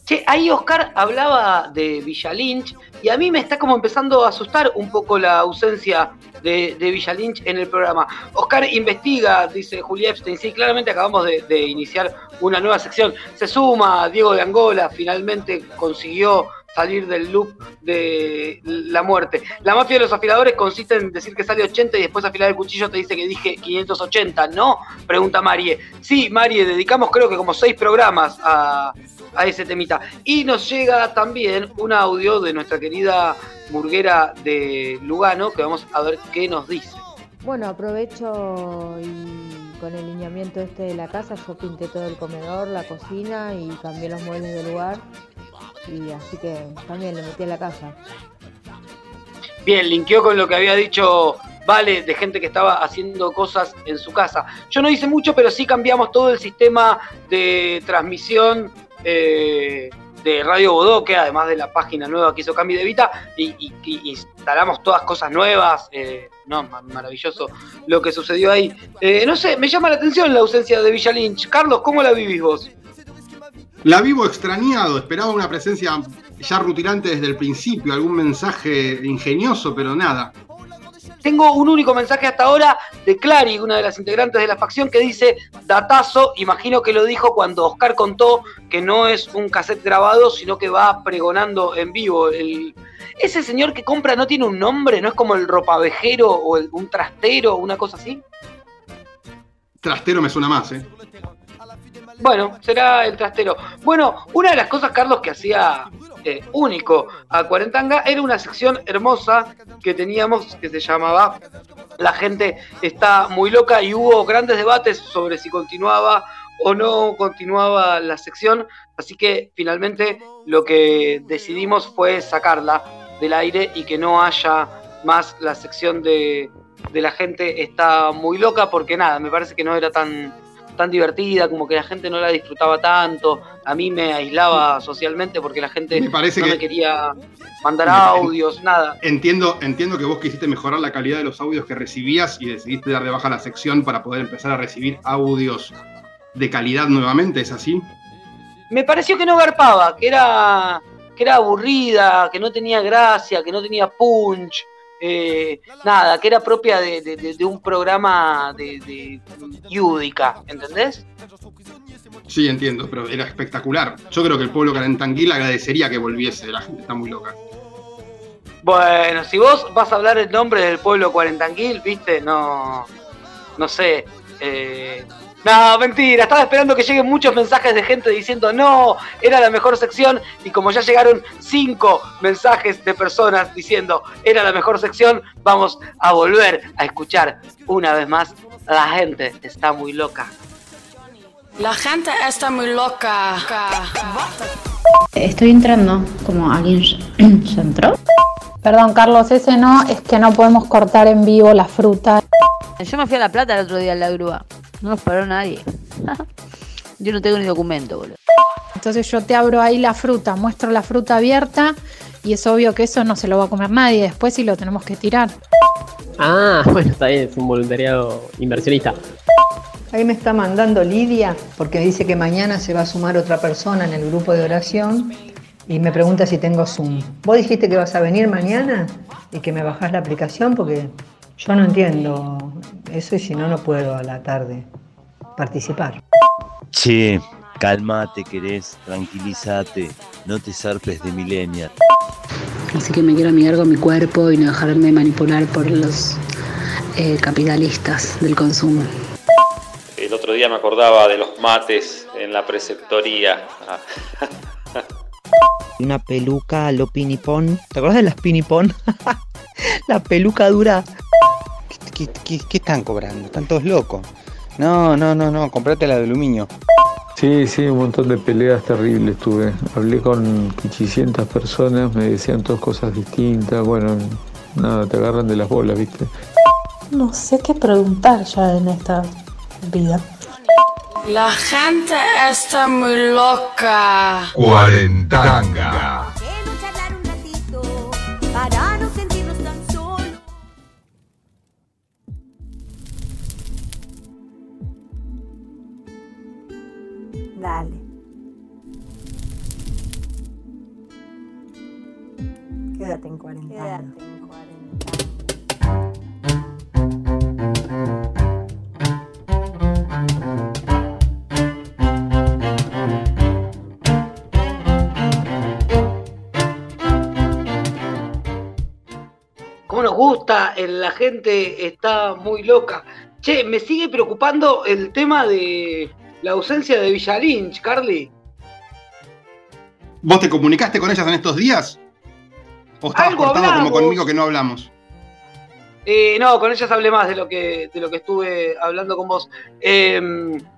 Che, ahí Oscar hablaba de Villa Lynch y a mí me está como empezando a asustar un poco la ausencia de, de Villa Lynch en el programa. Oscar investiga, dice Julia Epstein. Sí, claramente acabamos de, de iniciar una nueva sección. Se suma Diego de Angola, finalmente consiguió salir del loop de la muerte. La mafia de los afiladores consiste en decir que sale 80 y después afilar el cuchillo te dice que dije 580, ¿no? Pregunta Marie. Sí, Marie, dedicamos creo que como seis programas a, a ese temita. Y nos llega también un audio de nuestra querida burguera de Lugano, que vamos a ver qué nos dice. Bueno, aprovecho y con el lineamiento este de la casa, yo pinté todo el comedor, la cocina y cambié los muebles del lugar. Y así que también le metí a la casa. Bien, linkeó con lo que había dicho Vale, de gente que estaba haciendo cosas en su casa. Yo no hice mucho, pero sí cambiamos todo el sistema de transmisión eh, de Radio Bodoque, además de la página nueva que hizo Cami de Vita, y, instalamos todas cosas nuevas. eh, no, ma- maravilloso lo que sucedió ahí. Eh, no sé, me llama la atención la ausencia de Villa Lynch. Carlos, ¿cómo la vivís vos? La vivo extrañado, esperaba una presencia ya rutilante desde el principio, algún mensaje ingenioso, pero nada. Tengo un único mensaje hasta ahora de Clary, una de las integrantes de la facción, que dice datazo, imagino que lo dijo cuando Oscar contó que no es un cassette grabado, sino que va pregonando en vivo. El- ese señor que compra no tiene un nombre, no es como el ropavejero o el- un trastero o una cosa así. Trastero me suena más, ¿eh? Bueno, será el trastero. Bueno, una de las cosas, Carlos, que hacía eh, único a Cuarentanga era una sección hermosa que teníamos que se llamaba La gente está muy loca y hubo grandes debates sobre si continuaba o no continuaba la sección, así que finalmente lo que decidimos fue sacarla del aire y que no haya más la sección de, de la gente está muy loca, porque nada, me parece que no era tan, tan divertida, como que la gente no la disfrutaba tanto, a mí me aislaba socialmente porque la gente Me parece no que- me quería mandar Me- audios, nada. Entiendo, entiendo que vos quisiste mejorar la calidad de los audios que recibías y decidiste dar de baja la sección para poder empezar a recibir audios de calidad nuevamente, ¿es así? Me pareció que no garpaba, que era, que era aburrida, que no tenía gracia, que no tenía punch, eh, nada, que era propia de, de- de- de un programa de, Yudica, ¿entendés? Sí, entiendo, pero era espectacular. Yo creo que el pueblo carentanguil agradecería que volviese, la gente está muy loca. Bueno, si vos vas a hablar el nombre del pueblo cuarentanguil, viste, no, no sé. eh, no, mentira, estaba esperando que lleguen muchos mensajes de gente diciendo no, era la mejor sección y como ya llegaron cinco mensajes de personas diciendo era la mejor sección, vamos a volver a escuchar una vez más. La gente está muy loca. La gente está muy loca. Estoy entrando, como alguien ya entró. Perdón, Carlos, ese no, es que no podemos cortar en vivo la fruta. Yo me fui a La Plata el otro día en la grúa. No nos paró nadie. Yo no tengo ni documento, boludo. Entonces yo te abro ahí la fruta, muestro la fruta abierta y es obvio que eso no se lo va a comer nadie después si lo tenemos que tirar. Ah, bueno, está bien, es un voluntariado inversionista. Ahí me está mandando Lidia porque me dice que mañana se va a sumar otra persona en el grupo de oración y me pregunta si tengo Zoom. ¿Vos dijiste que vas a venir mañana y que me bajás la aplicación? Porque yo no entiendo eso y si no, no puedo a la tarde participar. Che, calmate, querés, tranquilízate, no te zarpes de millennial. Así que me quiero amigar con mi cuerpo y no dejarme manipular por los eh, capitalistas del consumo. El otro día me acordaba de los mates en la preceptoría. Una peluca lo pinipón. ¿Te acuerdas de las pinipón? la peluca dura. ¿Qué, qué- qué están cobrando? Están todos locos. No, no, no, no, comprate la de aluminio. Sí, sí, un montón de peleas terribles tuve. Hablé con 500 personas, me decían todas cosas distintas. Bueno, nada, te agarran de las bolas, ¿viste? No sé qué preguntar ya en esta vida. La gente está muy loca. Cuarentanga. Quiero charlar un ratito para Dale. Quédate en cuarentena. ¿Cómo nos gusta? La gente está muy loca. Che, me sigue preocupando el tema de la ausencia de Villalinch, Carly. ¿Vos te comunicaste con ellas en estos días? ¿O estabas Algo cortado como conmigo que no hablamos? Eh, no, con ellas hablé más de lo que, de lo que estuve hablando con vos. Eh,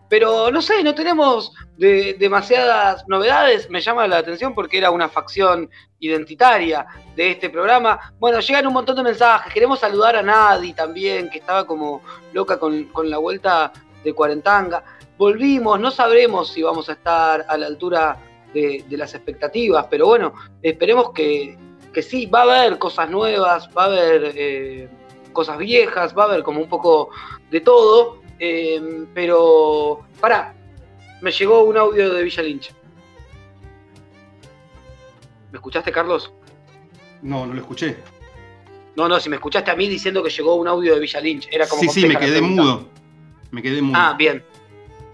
pero no sé, no tenemos de- demasiadas novedades. Me llama la atención porque era una facción identitaria de este programa. Bueno, llegan un montón de mensajes. Queremos saludar a Nadi también, que estaba como loca con, con la vuelta de Cuarentanga. Volvimos, no sabremos si vamos a estar a la altura de, de las expectativas, pero bueno, esperemos que, que sí, va a haber cosas nuevas, va a haber eh, cosas viejas, va a haber como un poco de todo, eh, pero pará, me llegó un audio de Villa Lynch. ¿Me escuchaste, Carlos? No, no lo escuché. No, no, si me escuchaste a mí diciendo que llegó un audio de Villa Lynch, era como Sí, sí, me quedé mudo. Me quedé mudo. Ah, bien.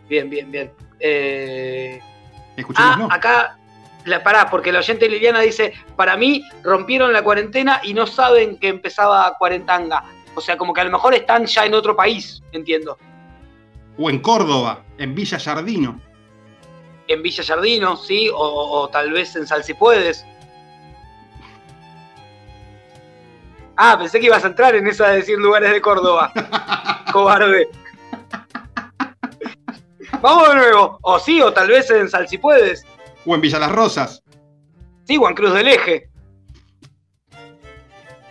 Bien, bien, bien. Eh, ah, acá, la, pará, porque la oyente Liliana dice, para mí rompieron la cuarentena y no saben que empezaba cuarentanga. O sea, como que a lo mejor están ya en otro país, entiendo. O en Córdoba, en Villa Yardino. En Villa Yardino, sí, o, o tal vez en Salsipuedes. Ah, pensé que ibas a entrar en esa de decir lugares de Córdoba. Cobarde. Vamos de nuevo. O sí, o tal vez en Salsipuedes. O en Villa Las Rosas. Sí, Juan Cruz del Eje.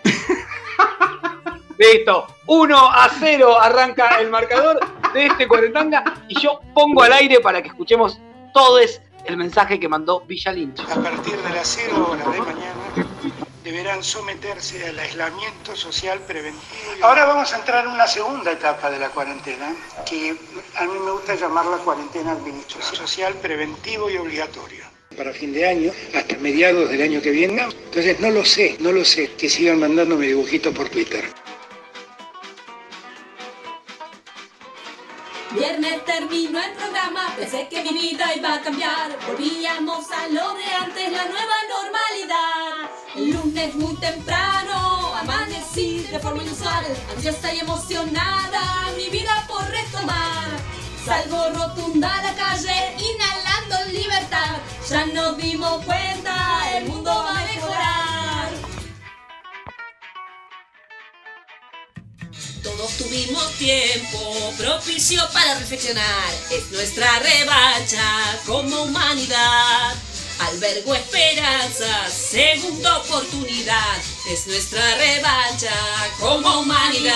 Listo. 1 a 0 arranca el marcador de este cuarentanga y yo pongo al aire para que escuchemos todos el mensaje que mandó Villa Lynch. A partir de las 0 horas de mañana deberán someterse al aislamiento social preventivo. Ahora vamos a entrar en una segunda etapa de la cuarentena, que a mí me gusta llamarla cuarentena administrativa, social preventivo y obligatorio. Para fin de año, hasta mediados del año que viene. Entonces no lo sé, no lo sé, que sigan mandándome dibujitos por Twitter. Viernes terminó el programa, pensé que mi vida iba a cambiar. Volvíamos a lo de antes, la nueva normalidad. El lunes muy temprano, amanecí de forma inusual, ansiosa y emocionada, mi vida por retomar. Salgo rotunda a la calle, inhalando libertad. Ya nos dimos cuenta, el mundo va a mejorar. Todos tuvimos tiempo propicio para reflexionar. Es nuestra revancha como humanidad. Albergo esperanza, segunda oportunidad. Es nuestra revancha como humanidad.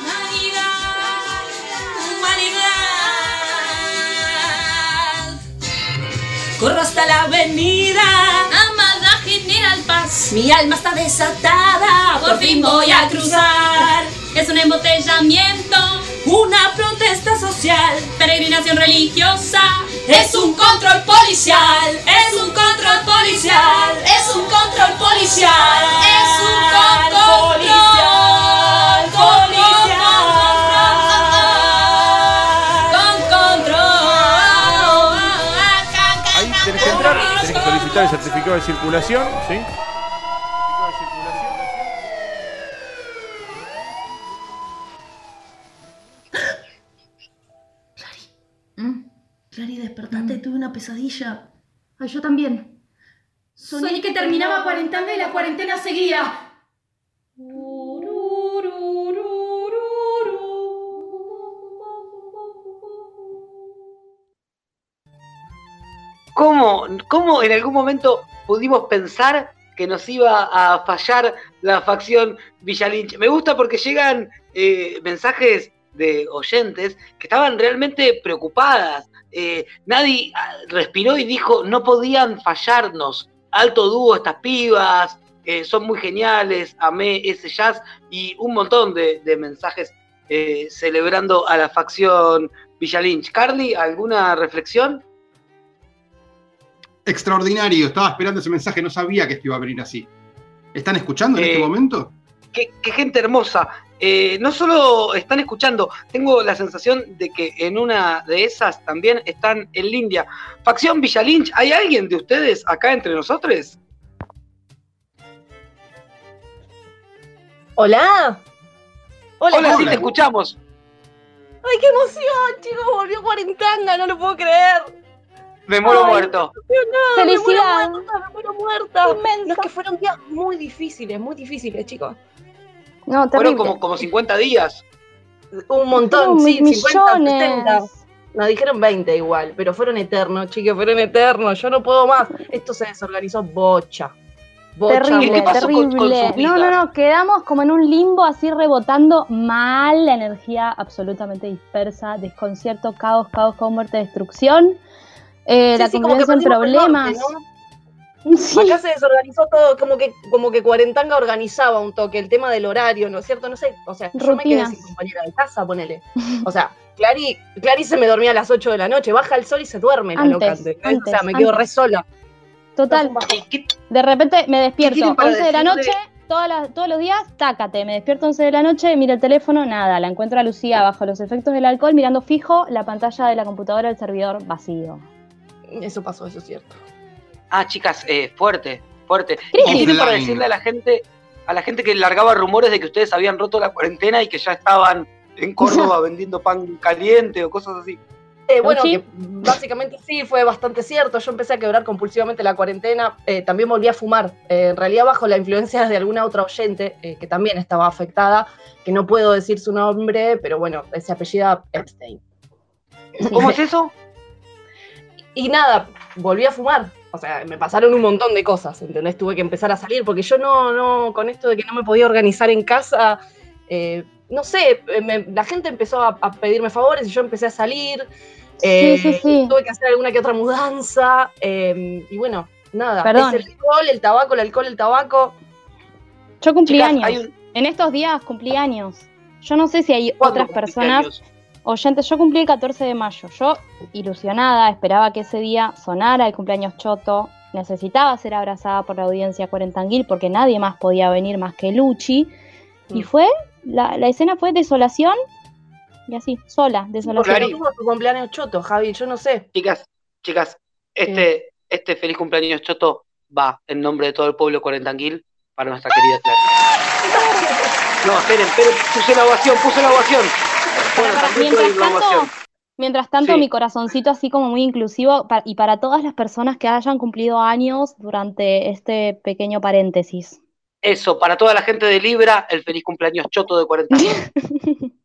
Humanidad, humanidad. Corro hasta la avenida. Mi alma está desatada, por fin voy a cruzar. Es un embotellamiento, una protesta social, peregrinación religiosa. Es un control policial, es un control policial, es un control policial, es un control policial, policial, con control. Ahí tenés que entrar, tenés que solicitar el certificado de circulación, ¿sí? Clary, despertate, tuve una pesadilla. Ay, yo también. Soñé que terminaba cuarentena y la cuarentena seguía. ¿Cómo, ¿Cómo en algún momento pudimos pensar que nos iba a fallar la facción Villalinch? Me gusta porque llegan eh, mensajes de oyentes que estaban realmente preocupadas. Eh, nadie ah, respiró y dijo, no podían fallarnos. Alto dúo estas pibas, eh, son muy geniales, amé ese jazz y un montón de, de mensajes eh, celebrando a la facción Villalinch. Carly, ¿alguna reflexión? Extraordinario, estaba esperando ese mensaje, no sabía que esto iba a venir así. ¿Están escuchando en Eh, este momento? Qué, qué gente hermosa. Eh, no solo están escuchando, tengo la sensación de que en una de esas también están en Lindia. Facción Villalinch, ¿hay alguien de ustedes acá entre nosotros? Hola. Hola, Hola, sí, te escuchamos. Ay, qué emoción, chicos, volvió cuarentanga, no lo puedo creer. Me muero Ay, muerto. No, Felicidad. Me muero muerta, me muero muerta. No, es que fueron días muy difíciles, muy difíciles, chicos. No, Fueron como, como 50 días. Un montón, No, sí, mi- 50, millones. 60. Nos dijeron 20 igual, pero fueron eternos, chicos, fueron eternos. Yo no puedo más. Esto se desorganizó bocha. Bocha, Terrible, bocha. terrible. no, no, no, quedamos como en un limbo así rebotando mal, la energía absolutamente dispersa, desconcierto, caos, caos, caos, muerte, destrucción. Eh, Sí, la sí, como que convivencia en problemas. Acá se desorganizó todo, como que, como que Cuarentanga organizaba un toque, el tema del horario, ¿no es cierto? No sé, o sea, yo me quedé Rutinas. sin compañera de casa, ponele. O sea, Clary, Clary se me dormía a las 8 de la noche, baja el sol y se duerme la Antes, loca. ¿entendés? o sea, antes, me quedo antes. re sola. Total. De repente me despierto tienen para 11 de la noche, todas las- todos los días, tácate. Me despierto 11 de la noche, miro el teléfono, nada. La encuentro a Lucía bajo los efectos del alcohol, mirando fijo la pantalla de la computadora del servidor vacío. Eso pasó, eso es cierto. Ah, chicas, eh, fuerte, fuerte. ¿Qué tienen para decirle a la gente, a la gente que largaba rumores de que ustedes habían roto la cuarentena y que ya estaban en Córdoba vendiendo pan caliente o cosas así? Eh, bueno, básicamente sí, fue bastante cierto. Yo empecé a quebrar compulsivamente la cuarentena. eh, también volví a fumar. Eh, en realidad, bajo la influencia de alguna otra oyente eh, que también estaba afectada, que no puedo decir su nombre, pero bueno, se apellida Epstein. ¿Cómo es eso? Y nada, volví a fumar. O sea, me pasaron un montón de cosas, ¿entendés? Tuve que empezar a salir, porque yo no, no, con esto de que no me podía organizar en casa, eh, no sé, eh, me- la gente empezó a, a pedirme favores y yo empecé a salir. eh, sí, sí. Tuve que hacer alguna que otra mudanza. eh, y bueno, nada. Perdón. Es el alcohol, el tabaco, el alcohol, el tabaco. Yo cumplí Chicas, años. hay un- En estos días cumplí años. Yo no sé si hay ¿Cuándo otras personas? Oyentes. Yo cumplí el 14 de mayo. Yo, ilusionada, esperaba que ese día sonara el cumpleaños choto. Necesitaba ser abrazada por la audiencia cuarentanguil porque nadie más podía venir más que Luchi. Mm. Y fue, la, la escena fue desolación y así, sola, desolación. Porque no tuvo tu cumpleaños choto, Javi, yo no sé. Chicas, chicas, este, este feliz cumpleaños choto va en nombre de todo el pueblo cuarentanguil para nuestra querida Clara. No, esperen, esperen, puse la ovación, puse la ovación. Bueno, Mientras tanto, mientras tanto Sí. mi corazoncito así como muy inclusivo y para todas las personas que hayan cumplido años durante este pequeño paréntesis. Eso, para toda la gente de Libra, el feliz cumpleaños choto de cuarentanguil.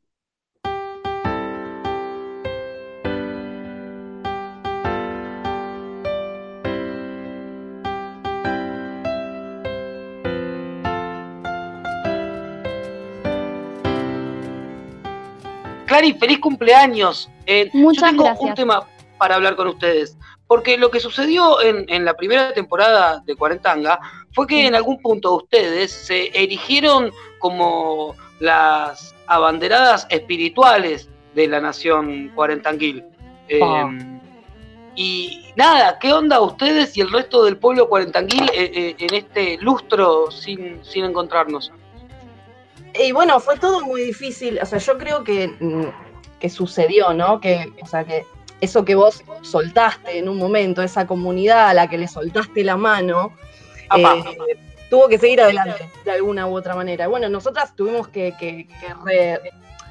Clary, feliz cumpleaños. Eh, Muchas yo tengo gracias. un tema para hablar con ustedes. Porque lo que sucedió en, en la primera temporada de Cuarentanga fue que en algún punto ustedes se erigieron como las abanderadas espirituales de la nación cuarentanguil. Eh. Y nada, ¿qué onda ustedes y el resto del pueblo cuarentanguil eh, en este lustro sin, sin encontrarnos? Y bueno, fue todo muy difícil. O sea, yo creo que, mm, que sucedió, ¿no? Que, o sea, que eso que vos soltaste en un momento, esa comunidad a la que le soltaste la mano, eh, tuvo que seguir adelante de alguna u otra manera. Bueno, nosotras tuvimos que, que- que re-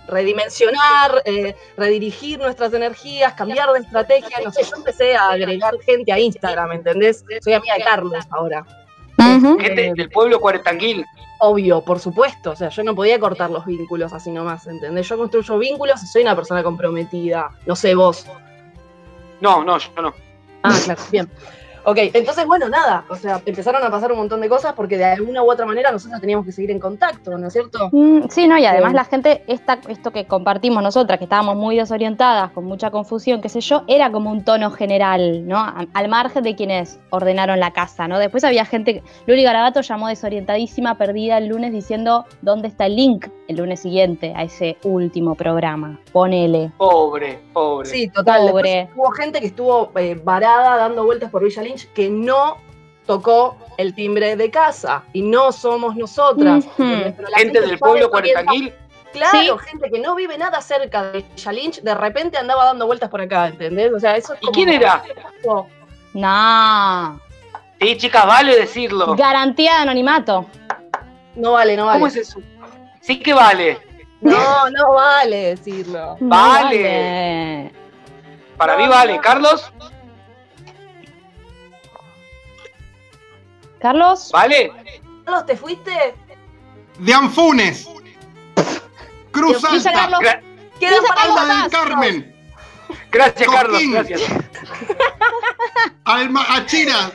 redimensionar, eh, redirigir nuestras energías, cambiar de estrategia. No sé, yo empecé a agregar gente a Instagram, ¿entendés? Soy amiga de Carlos ahora. Gente del pueblo cuarentanguil. Obvio, por supuesto. O sea, yo no podía cortar los vínculos así nomás, ¿entendés? Yo construyo vínculos y soy una persona comprometida. No sé, vos. No, no, yo no. Ah, claro, bien. Ok, entonces, bueno, nada, o sea, empezaron a pasar un montón de cosas porque de alguna u otra manera nosotros teníamos que seguir en contacto, ¿no es cierto? Mm, Sí, no, y además Eh, la gente, esta, esto que compartimos nosotras, que estábamos muy desorientadas, con mucha confusión, qué sé yo, era como un tono general, ¿no? Al margen de quienes ordenaron la casa, ¿no? Después había gente, que- Luli Garabato llamó desorientadísima, perdida el lunes, diciendo dónde está el link el lunes siguiente a ese último programa. Ponele. Pobre, pobre. Sí, total. Pobre. Después hubo gente que estuvo eh, varada dando vueltas por Villa Que no tocó el timbre de casa y no somos nosotras. Gente del pueblo cuarentanguil. Claro, gente que no vive nada cerca de Villa Lynch, de repente andaba dando vueltas por acá, ¿entendés? O sea, eso es ¿Y como- quién era? No. Sí, chicas, vale decirlo. Garantía de anonimato. No vale, no vale. ¿Cómo es eso? Sí que vale. No, no vale decirlo. No Vale. Para mí vale. Carlos, Carlos. ¿vale? Carlos, ¿te fuiste? De Anfunes. Cruz Alta. Carlos. Carlos Alma del. Carmen. gracias, Carlos. Gracias. Alma Achira.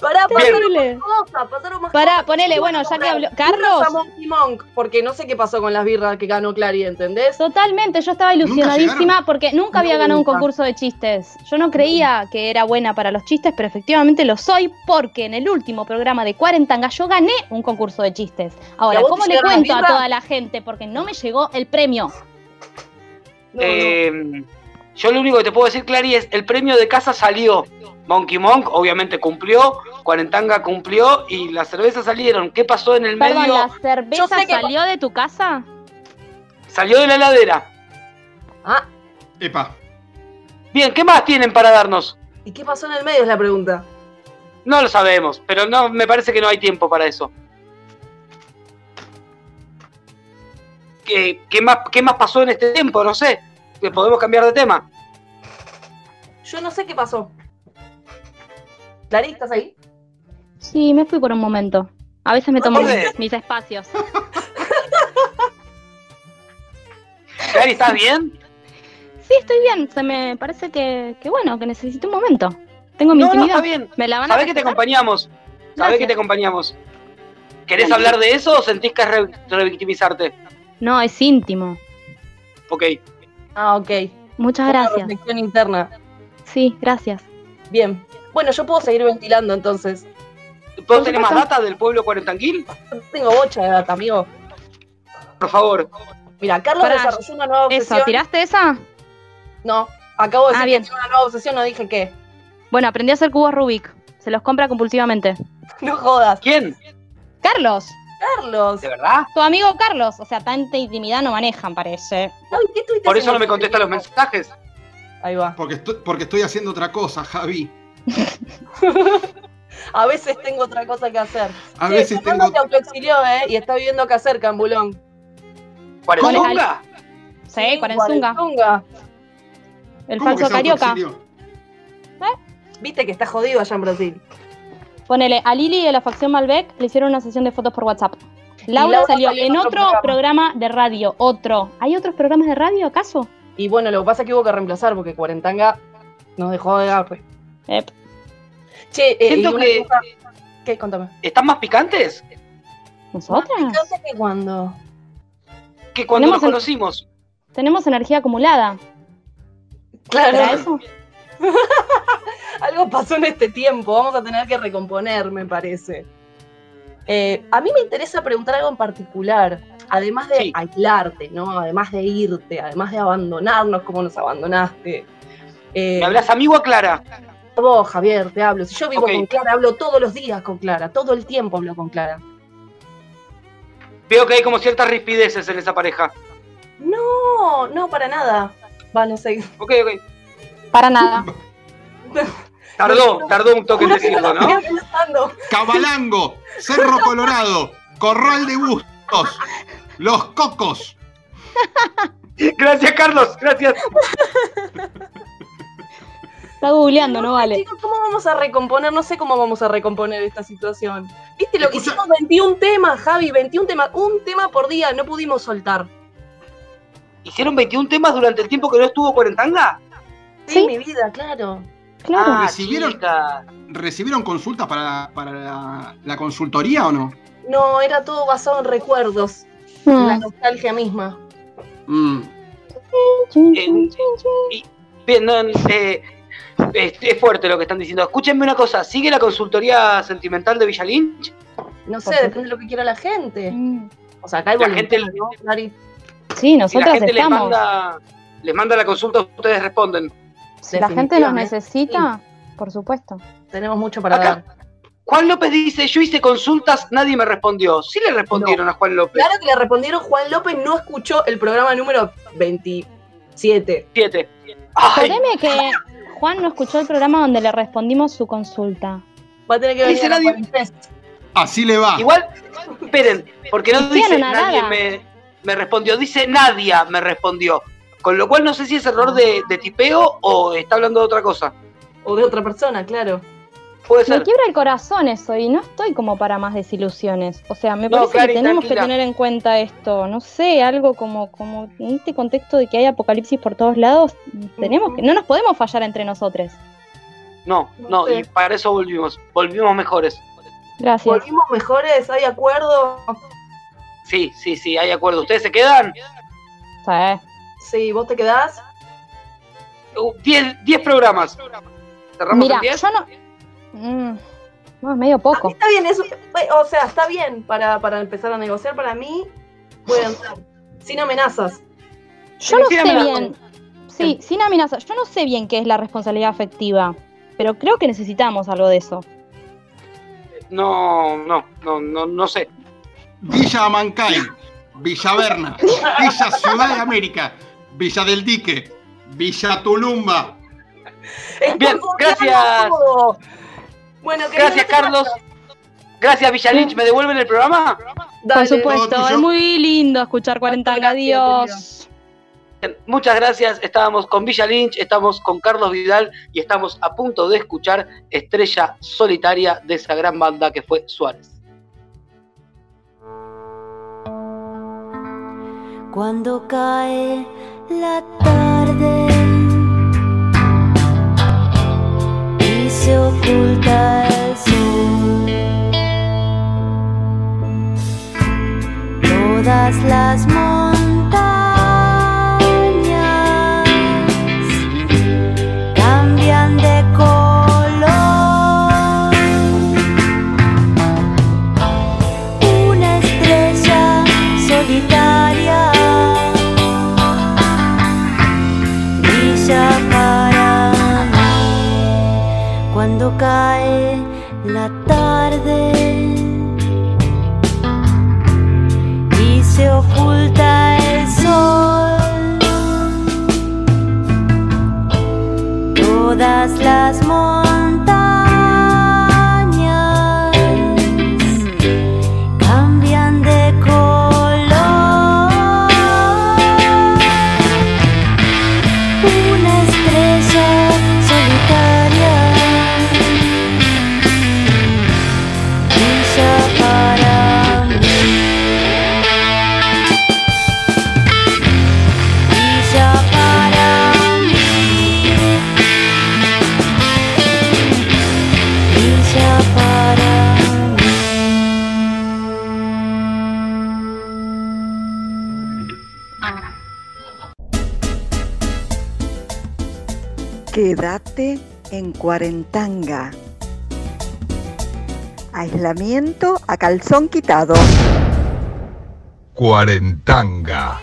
Pará, pasaron más cosas, pasaron más Pará, cosas. ponele, bueno, ya que habló- Carlos. Monk, porque no sé qué pasó con las birras que ganó Clary, ¿entendés? Totalmente, yo estaba ilusionadísima porque nunca había ganado un concurso de chistes. Yo no creía que era buena para los chistes, pero efectivamente lo soy porque en el último programa de Cuarentanga yo gané un concurso de chistes. Ahora, ¿Y a vos ¿cómo le cuento a toda la gente? Porque no me llegó el premio. No, Eh, yo lo único que te puedo decir, Clary, es el premio de casa salió. Monkey Monk obviamente cumplió, Cuarentanga cumplió y las cervezas salieron. ¿Qué pasó en el Perdón, medio? ¿la Yo cerveza sé que- salió de tu casa? Salió de la heladera. Ah, Epa. Bien, ¿qué más tienen para darnos? ¿y qué pasó en el medio es la pregunta? No lo sabemos, pero no me parece que no hay tiempo para eso. ¿Qué, qué más, ¿Qué más pasó en este tiempo? No sé. Que podemos cambiar de tema. Yo no sé qué pasó. Clary, ¿estás ahí? Sí, me fui por un momento. A veces me tomo mis, mis espacios. Clary, ¿estás bien? Sí, estoy bien. Se me parece que, que bueno, que necesito un momento. Tengo mi No, no, intimidad. está bien. ¿Me la van a Sabés que te acompañamos. Sabés Gracias. que te acompañamos. ¿Querés hablar de eso o sentís que es re- revictimizarte? No, es íntimo. Ok. Ah, ok. Muchas Una gracias. reflexión interna. Sí, gracias. Bien. Bueno, yo puedo seguir ventilando entonces. ¿Puedo tener más data del pueblo cuarentanquil? Tengo bocha de data, amigo. Por favor. Mira, Carlos Pará, desarrolló una nueva Eso, obsesión. ¿tiraste esa? No, acabo de Ah, decir bien. que tiene una nueva obsesión, no dije qué. Bueno, aprendí a hacer cubos Rubik. Se los compra compulsivamente. No jodas. ¿Quién? Carlos, Carlos. ¿De verdad? tu amigo Carlos. O sea, tanta intimidad no manejan, parece. No, ¿y qué estuviste Por eso no me contesta los mensajes. Ahí va. Porque estoy, porque estoy haciendo otra cosa, Javi. A veces tengo otra cosa que hacer. A Che, veces Fernando tengo. se autoexilió, ¿eh? Y está viviendo acá cerca, en Bulón. ¿Cuarenzunga? Sí, Cuarenzunga. El ¿Cómo que falso carioca. autoexilió? Viste que está jodido allá en Brasil. Ponele, a Lili de la facción Malbec le hicieron una sesión de fotos por WhatsApp. Laura, Laura salió salió en otro programa. de radio. Otro. ¿Hay otros programas de radio acaso? Y bueno, lo que pasa es que hubo que reemplazar porque Cuarentanga nos dejó de garre. Ep. Che, eh, Siento y una que- cosa- ¿Qué? Contame. ¿Están más picantes? ¿Nosotras? Fíjate que cuando. Que cuando nos conocimos. Tenemos energía acumulada. Claro. ¿Será eso? Algo pasó en este tiempo, vamos a tener que recomponer, me parece. Eh, a mí me interesa preguntar algo en particular, además de Sí. aislarte, ¿no? Además de irte, además de abandonarnos como nos abandonaste. Eh, ¿Me hablas amigo a Clara? vos, Javier, te hablo. Si yo vivo con Clara, hablo todos los días con Clara, todo el tiempo hablo con Clara. Veo que hay como ciertas rispideces en esa pareja. No, no, para nada. Va, no sé. Ok, ok. Para nada. Tardó, tardó un toque en decirlo, ¿no? Cabalango, Cerro Colorado, Corral de Bustos, Los Cocos. Gracias, Carlos, gracias. Está googleando, no vale. Chicos, ¿cómo vamos a recomponer? No sé cómo vamos a recomponer esta situación. ¿Viste lo que hicimos? 21 temas, Javi, 21 temas. Un tema por día, no pudimos soltar. ¿Hicieron 21 temas durante el tiempo que no estuvo Cuarentanga? Sí, mi vida, claro. Ah, ¿Recibieron, chica. ¿Recibieron consultas para, para la, la consultoría o no? No, era todo basado en recuerdos. Mm. La nostalgia misma. Mm. Eh, no, eh, es, es fuerte lo que están diciendo. Escúchenme una cosa, ¿sigue la consultoría sentimental de Villa Lynch? No sé, depende de lo que quiera la gente. Mm. O sea, acá hay La gente- ¿no? Sí, Si la gente les manda, les manda la consulta, ustedes responden. La gente Definitivamente. necesita, por supuesto. Tenemos mucho para Acá, dar. Juan López dice, yo hice consultas, nadie me respondió. Sí le respondieron a Juan López. Claro que le respondieron, Juan López no escuchó el programa número 27. Siete. Jodeme que Juan no escuchó el programa donde le respondimos su consulta. Va a tener que Dice venir nadie- Así le va. Igual, esperen, porque no dice nadie me, me respondió, dice Nadia me respondió. Con lo cual no sé si es error de, de tipeo o está hablando de otra cosa. O de otra persona, claro. Puede Me quiebra el corazón eso y no estoy como para más desilusiones. O sea, me No, parece que tenemos que tener en cuenta esto. No sé, algo como, como en este contexto de que hay apocalipsis por todos lados, tenemos que, no nos podemos fallar entre nosotros. No, no, y para eso volvimos. Volvimos mejores. Gracias. Volvimos mejores, hay acuerdo. Sí, sí, sí, hay acuerdo. ¿Ustedes se quedan? Sí. Sí, ¿vos te quedás? Uh, Diez, diez programas. ¿Cerramos Mira, yo no. Mm, no, es medio poco. Está bien, eso, o sea, está bien para, para empezar a negociar. Para mí, puede entrar. Sin amenazas. Yo no Sin sé amenazas. bien. Sí, sin amenaza. Yo no sé bien qué es la responsabilidad afectiva, pero creo que necesitamos algo de eso. No, no, no, no, no sé. Villa Amancay, Villa Berna, Villa Ciudad de América, Villa del Dique, Villa Tulumba. Bien, gracias. Bueno, Gracias, Carlos. Gracias, Villalich. ¿Me devuelven el programa? Por supuesto, es muy lindo escuchar 40 adiós. Muchas gracias. Estábamos con Villa Lynch, estamos con Carlos Vidal y estamos a punto de escuchar Estrella Solitaria de esa gran banda que fue Suárez. Cuando cae la tarde. Y se oculta el sol, todas las mí Quédate en Cuarentanga. Aislamiento a calzón quitado. Cuarentanga.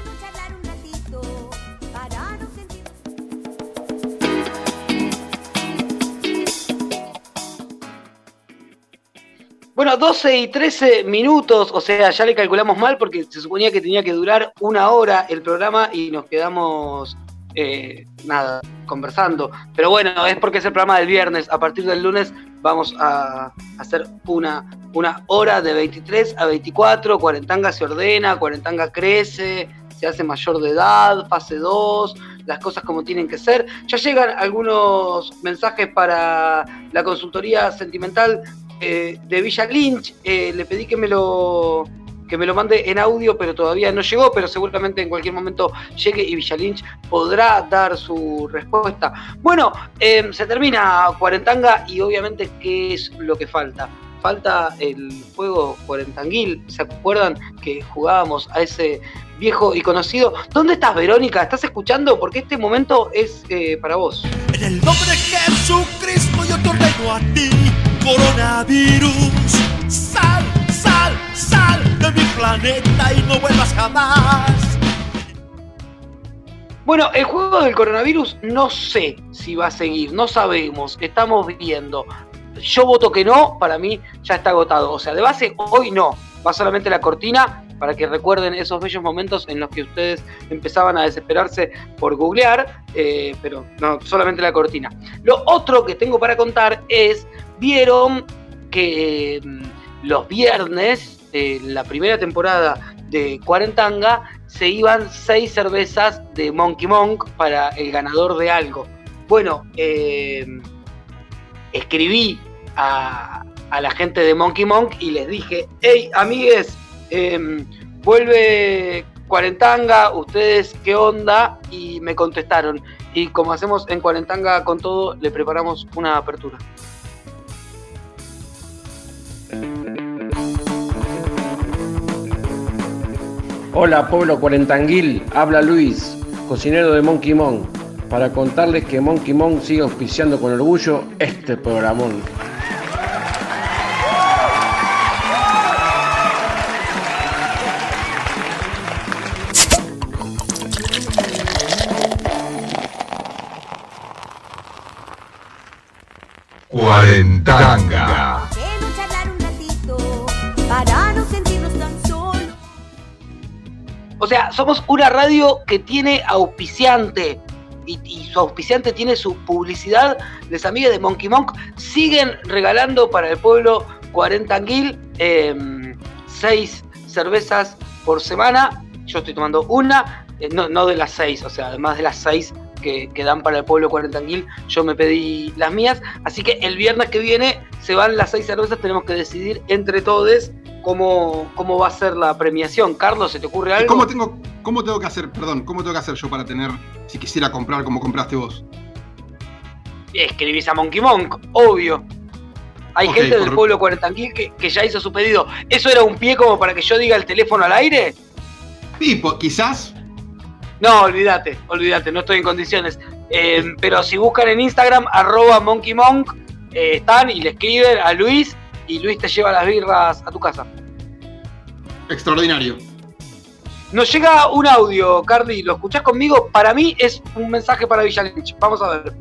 Bueno, 12 y 13 minutos, o sea, ya le calculamos mal porque se suponía que tenía que durar una hora el programa y nos quedamos, eh, nada, conversando. Pero bueno, es porque es el programa del viernes. A partir del lunes vamos a hacer una, una hora de 23 a 24. Cuarentanga se ordena, Cuarentanga crece, se hace mayor de edad, fase 2, las cosas como tienen que ser. Ya llegan algunos mensajes para la consultoría sentimental eh, de Villa Lynch. Eh, le pedí que me lo que me lo mande en audio, pero todavía no llegó, pero seguramente en cualquier momento llegue y Villa Lynch podrá dar su respuesta. Bueno, eh, se termina Cuarentanga y obviamente qué es lo que falta. Falta el juego Cuarentanguil, ¿se acuerdan que jugábamos a ese viejo y conocido? ¿Dónde estás, Verónica? ¿Estás escuchando? Porque este momento es eh, para vos. En el nombre de Jesucristo yo te ordeno a ti, coronavirus. Sal, sal, sal de mi planeta y no vuelvas jamás. Bueno, el juego del coronavirus no sé si va a seguir, no sabemos, estamos viendo. Yo voto que no, para mí ya está agotado. O sea, de base hoy no, va solamente la cortina para que recuerden esos bellos momentos en los que ustedes empezaban a desesperarse por googlear, eh, pero no, solamente la cortina. Lo otro que tengo para contar es, vieron que eh, los viernes, eh, la primera temporada de Cuarentanga, se iban seis cervezas de Monkey Monk para el ganador de algo. Bueno, eh, escribí a, la gente de Monkey Monk y les dije, hey amigues, eh, vuelve Cuarentanga, ustedes qué onda, y me contestaron. Y como hacemos en Cuarentanga con todo, le preparamos una apertura. Hola pueblo cuarentanguil, habla Luis, cocinero de Monkey Monk, para contarles que Monkey Monk sigue auspiciando con orgullo este programón. Cuarentanga. O sea, somos una radio que tiene auspiciante. Y, y su auspiciante tiene su publicidad. Les amigas de Monkey Monk siguen regalando para el pueblo 40 anguil, eh, seis cervezas por semana. Yo estoy tomando una, eh, no, de las seis, o sea, además de las seis que, que dan para el pueblo 40 anguil, yo me pedí las mías. Así que el viernes que viene se van las seis cervezas, tenemos que decidir entre todos cómo, cómo va a ser la premiación. Carlos, ¿se te ocurre ¿Y algo? cómo tengo, cómo tengo que hacer, perdón, cómo tengo que hacer yo para tener, si quisiera comprar como compraste vos? Escribís a Monkey Monk, obvio. Hay gente del por- pueblo 40 anguil que, que ya hizo su pedido. ¿Eso era un pie como para que yo diga el teléfono al aire? Tipo, quizás. No, olvídate, olvídate, no estoy en condiciones. Eh, pero si buscan en Instagram, arroba Monkey Monk, eh, están y le escriben a Luis y Luis te lleva las birras a tu casa. Extraordinario. Nos llega un audio, Carly, ¿lo escuchás conmigo? Para mí es un mensaje para Villa Lynch. Vamos a ver.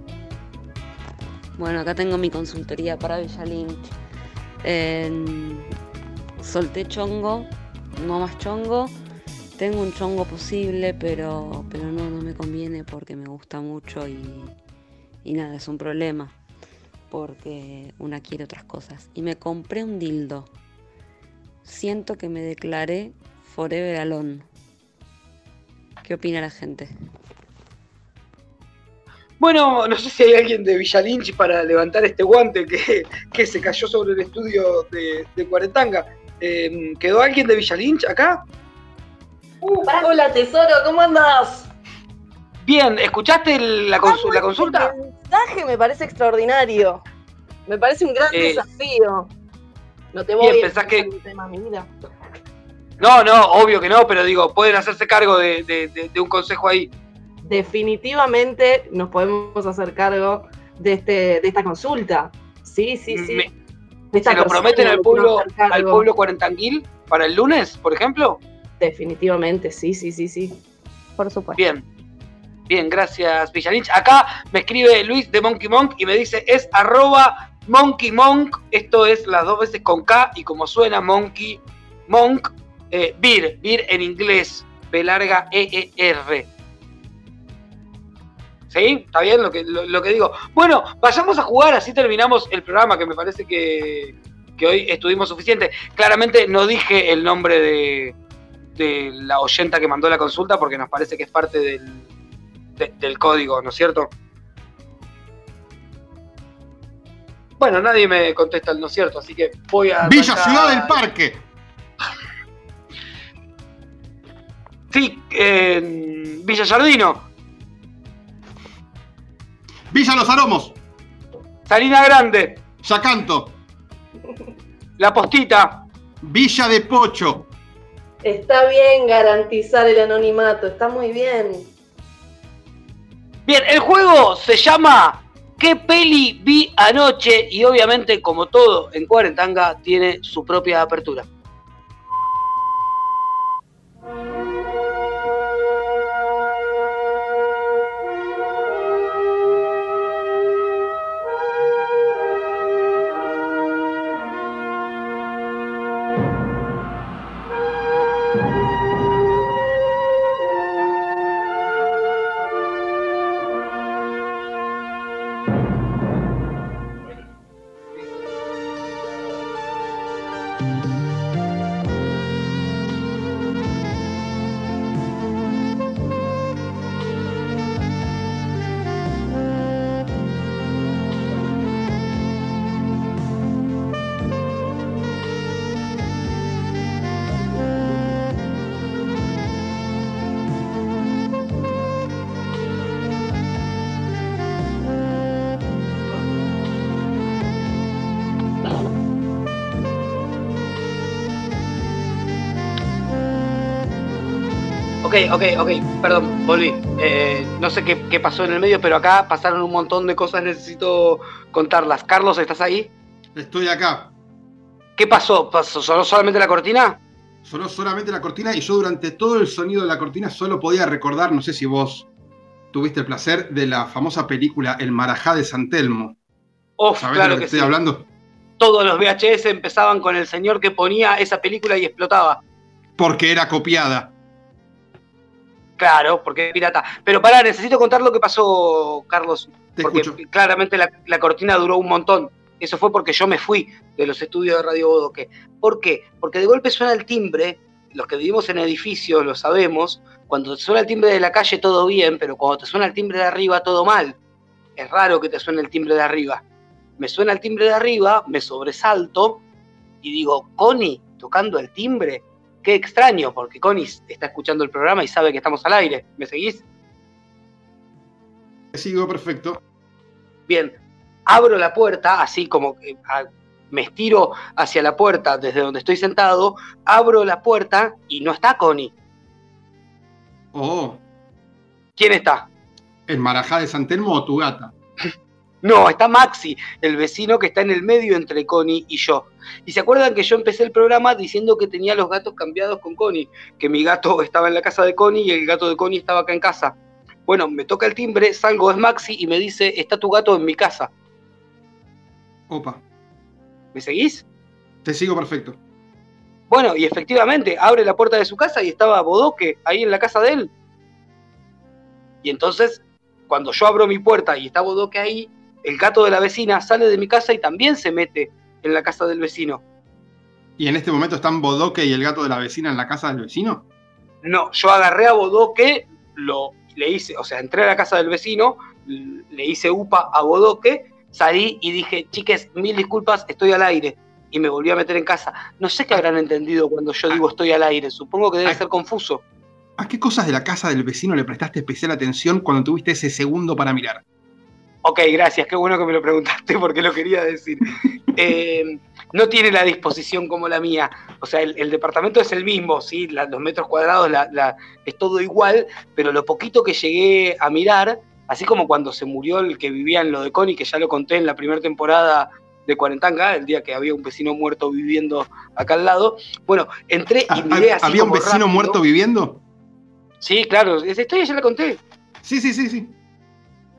Bueno, acá tengo mi consultoría para Villa Lynch. En- Solté chongo, no más chongo. Tengo un chongo posible, pero, pero no, no me conviene porque me gusta mucho y, y nada, es un problema. Porque una quiere otras cosas. Y me compré un dildo. Siento que me declaré Forever Alone. ¿Qué opina la gente? Bueno, no sé si hay alguien de Villa Lynch para levantar este guante que, que se cayó sobre el estudio de, de Cuarentanga. Eh, ¿Quedó alguien de Villa Lynch acá? Hola tesoro, ¿cómo andas? Bien, ¿escuchaste el- la, consu- la consulta? Me parece extraordinario. Me parece un gran Eh, desafío. No te voy bien, a que- el tema, mi vida. No, no, obvio que no, pero digo, pueden hacerse cargo de, de- de- de un consejo ahí. Definitivamente nos podemos hacer cargo de, este, de esta consulta. Sí, sí, sí. Me- De esta ¿Se lo prometen al pueblo, al pueblo cuarentanguil para el lunes, por ejemplo? Definitivamente, sí, sí, sí, sí. Por supuesto. Bien. Bien, gracias, Villanich. Acá me escribe Luis de Monkey Monk y me dice es arroba Monkey Monk. Esto es las dos veces con K y como suena Monkey Monk. Eh, beer, en inglés. B larga E E R. ¿Sí? ¿Está bien lo que, lo que digo? Bueno, vayamos a jugar, así terminamos el programa, que me parece que, que hoy estuvimos suficiente. Claramente no dije el nombre de, de la oyenta que mandó la consulta porque nos parece que es parte del, de- del código, ¿no es cierto? Bueno, nadie me contesta el no es cierto, así que voy a. Villa arrancar- Ciudad del Parque. Sí, en Villa Jardino, Villa Los Aromos. Salina Grande, Yacanto. La Postita, Villa de Pocho. Está bien garantizar el anonimato, está muy bien. Bien, el juego se llama ¿Qué peli vi anoche? Y obviamente, como todo en Cuarentanga, tiene su propia apertura. Ok, ok, ok, perdón, volví. Eh, no sé qué, qué pasó en el medio, pero acá pasaron un montón de cosas, necesito contarlas. Carlos, ¿estás ahí? Estoy acá. ¿Qué pasó? ¿Pasó ¿Sonó solamente la cortina? Sonó solamente la cortina y yo durante todo el sonido de la cortina solo podía recordar, no sé si vos tuviste el placer, de la famosa película El Marajá de San Telmo. ¿Sabés claro de lo que, que estoy sí. hablando? Todos los VHS empezaban con el señor que ponía esa película y explotaba. Porque era copiada. Claro, porque es pirata. Pero pará, necesito contar lo que pasó, Carlos. Te porque escucho. claramente la, la cortina duró un montón. Eso fue porque yo me fui de los estudios de Radio Bodoque. ¿Por qué? Porque de golpe suena el timbre. Los que vivimos en edificios lo sabemos. Cuando te suena el timbre de la calle todo bien, pero cuando te suena el timbre de arriba todo mal. Es raro que te suene el timbre de arriba. Me suena el timbre de arriba, me sobresalto y digo, Connie, tocando el timbre. Qué extraño, porque Connie está escuchando el programa y sabe que estamos al aire. ¿Me seguís? Sigo perfecto. Bien, abro la puerta, así como que me estiro hacia la puerta desde donde estoy sentado, abro la puerta y no está Connie. Oh, ¿Quién está? ¿el Marajá de San Telmo o tu gata? No, está Maxi, el vecino que está en el medio entre Connie y yo. Y se acuerdan que yo empecé el programa diciendo que tenía los gatos cambiados con Connie, que mi gato estaba en la casa de Connie y el gato de Connie estaba acá en casa. Bueno, me toca el timbre, salgo, es Maxi y me dice, está tu gato en mi casa. Opa, ¿Me seguís? te sigo perfecto. Bueno, y efectivamente, abre la puerta de su casa y estaba Bodoque ahí en la casa de él. Y entonces, cuando yo abro mi puerta y está Bodoque ahí, el gato de la vecina sale de mi casa y también se mete en la casa del vecino. ¿Y en este momento están Bodoque y el gato de la vecina en la casa del vecino? No, yo agarré a Bodoque, lo, le hice, o sea, entré a la casa del vecino, le hice upa a Bodoque, salí y dije, chiques, mil disculpas, estoy al aire. Y me volví a meter en casa. No sé qué habrán entendido cuando yo digo estoy al aire, supongo que debe ser confuso. ¿A qué cosas de la casa del vecino le prestaste especial atención cuando tuviste ese segundo para mirar? Ok, gracias, qué bueno que me lo preguntaste porque lo quería decir. Eh, no tiene la disposición como la mía. O sea, el, el departamento es el mismo, ¿sí? La- los metros cuadrados la- la- es todo igual, pero lo poquito que llegué a mirar, así como cuando se murió el que vivía en lo de Connie, que ya lo conté en la primera temporada de Cuarentanga, el día que había un vecino muerto viviendo acá al lado. Bueno, entré y miré así Ah, ¿Había un vecino rápido. muerto viviendo? Sí, claro, esa historia ya la conté. Sí, sí, sí, sí.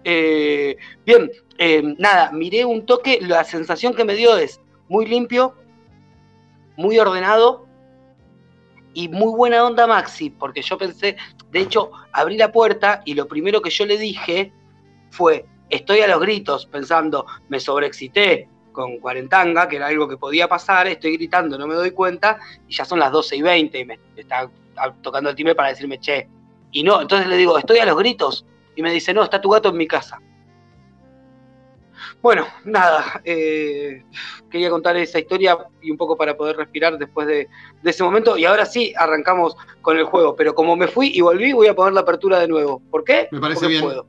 Eh, bien, eh, nada, miré un toque, la sensación que me dio es muy limpio, muy ordenado y muy buena onda Maxi, porque yo pensé, de hecho, abrí la puerta y lo primero que yo le dije fue, estoy a los gritos pensando, me sobreexcité, con cuarentanga, que era algo que podía pasar, estoy gritando, no me doy cuenta, y ya son las 12 y 20 y me está tocando el timbre para decirme, che, y no, entonces le digo, estoy a los gritos, y me dice, no, está tu gato en mi casa. Bueno, nada, eh, quería contar esa historia y un poco para poder respirar después de, de, ese momento. Y ahora sí, arrancamos con el juego. Pero como me fui y volví, voy a poner la apertura de nuevo. ¿Por qué? Me parece Porque bien. puedo.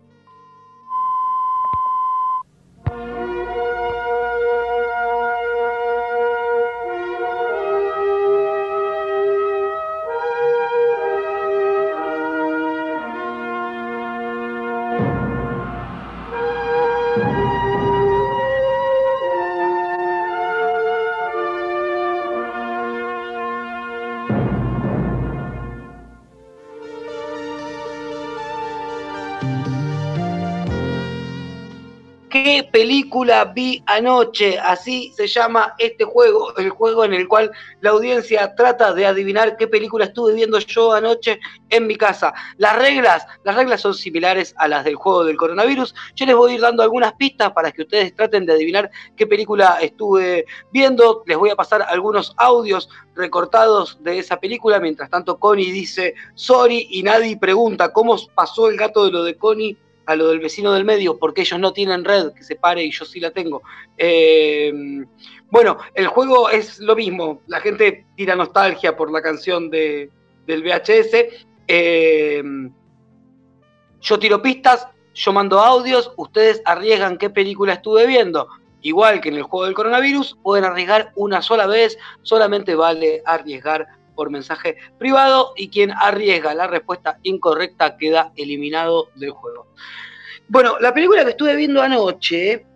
Película vi anoche? Así se llama este juego, el juego en el cual la audiencia trata de adivinar qué película estuve viendo yo anoche en mi casa. Las reglas, las reglas son similares a las del juego del coronavirus. Yo les voy a ir dando algunas pistas para que ustedes traten de adivinar qué película estuve viendo. Les voy a pasar algunos audios recortados de esa película. Mientras tanto, Connie dice sorry y nadie pregunta cómo pasó el gato de lo de Connie a lo del vecino del medio, porque ellos no tienen red, que se pare y yo sí la tengo. Eh, bueno, el juego es lo mismo, la gente tira nostalgia por la canción de, del VHS. Eh, yo tiro pistas, yo mando audios, ustedes arriesgan qué película estuve viendo. Igual que en el juego del coronavirus, pueden arriesgar una sola vez, solamente vale arriesgar por mensaje privado y quien arriesga la respuesta incorrecta queda eliminado del juego. Bueno, la película que estuve viendo anoche,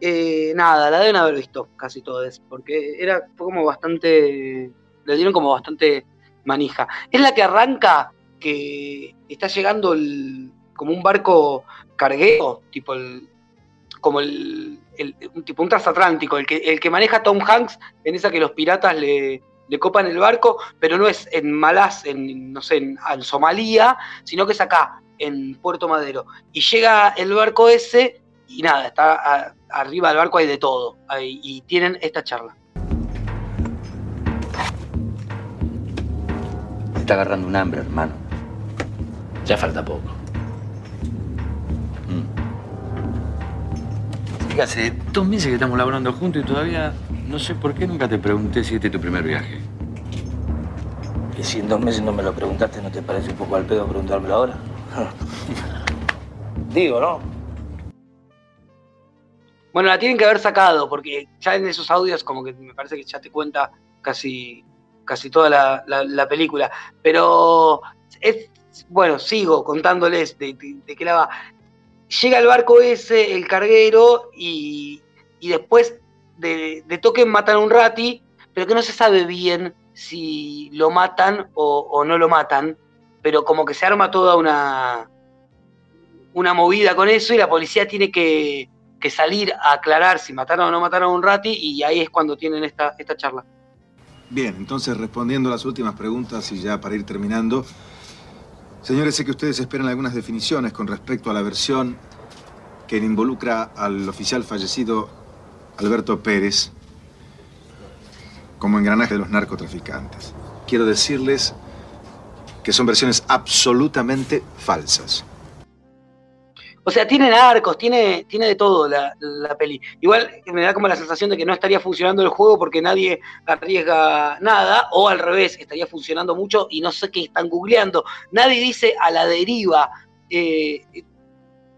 eh, nada, la deben haber visto casi todos, porque era como bastante, le dieron como bastante manija. Es la que arranca que está llegando el, como un barco carguero, tipo el, como el, el, tipo un transatlántico, el que, el que maneja Tom Hanks en esa que los piratas le, le copan el barco, pero no es en Malás, en, no sé, en, en, Somalia, sino que es acá, en Puerto Madero. Y llega el barco ese y nada, está a, arriba del barco hay de todo. Ahí, y tienen esta charla. Me está agarrando un hambre, hermano. Ya falta poco. Mm. Hace dos meses que estamos laborando juntos y todavía no sé por qué nunca te pregunté si este es tu primer viaje. Y si en dos meses no me lo preguntaste, ¿no te parece un poco al pedo preguntármelo ahora? Digo, ¿no? Bueno, la tienen que haber sacado, porque ya en esos audios como que me parece que ya te cuenta casi, casi toda la, la, la película. Pero es, bueno, sigo contándoles de, de, de qué la va. Llega el barco ese, el carguero, y, y después de, de, toque matan a un rati, pero que no se sabe bien si lo matan o, no lo matan, pero como que se arma toda una, una movida con eso y la policía tiene que, que salir a aclarar si mataron o no mataron a un rati y ahí es cuando tienen esta, esta charla. Bien, entonces respondiendo a las últimas preguntas y ya para ir terminando, señores, sé que ustedes esperan algunas definiciones con respecto a la versión que involucra al oficial fallecido Alberto Pérez como engranaje de los narcotraficantes. Quiero decirles que son versiones absolutamente falsas. O sea, tiene arcos, tiene, tiene de todo la, la, peli. Igual me da como la sensación de que no estaría funcionando el juego porque nadie arriesga nada, o al revés, estaría funcionando mucho y no sé qué están googleando. Nadie dice a la deriva. Eh,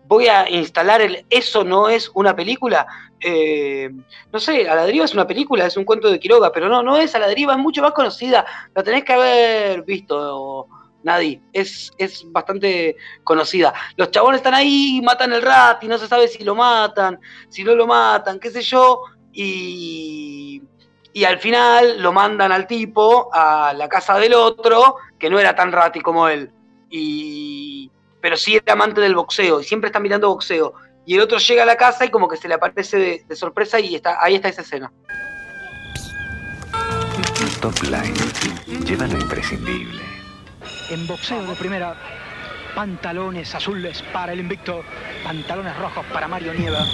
voy a instalar el Eso no es una película. Eh, no sé, a la deriva es una película, es un cuento de Quiroga, pero no, no es a la deriva, es mucho más conocida. La tenés que haber visto. Nadie, es, es bastante conocida. Los chabones están ahí, matan el rat no se sabe si lo matan, si no lo matan, qué sé yo, y, y al final lo mandan al tipo a la casa del otro, que no era tan rati como él, y, pero sí era amante del boxeo, y siempre está mirando boxeo. Y el otro llega a la casa y como que se le aparece de, de sorpresa y está, ahí está esa escena. Top Line lleva lo imprescindible en boxeo de primera, pantalones azules para el invicto, pantalones rojos para Mario Nieva.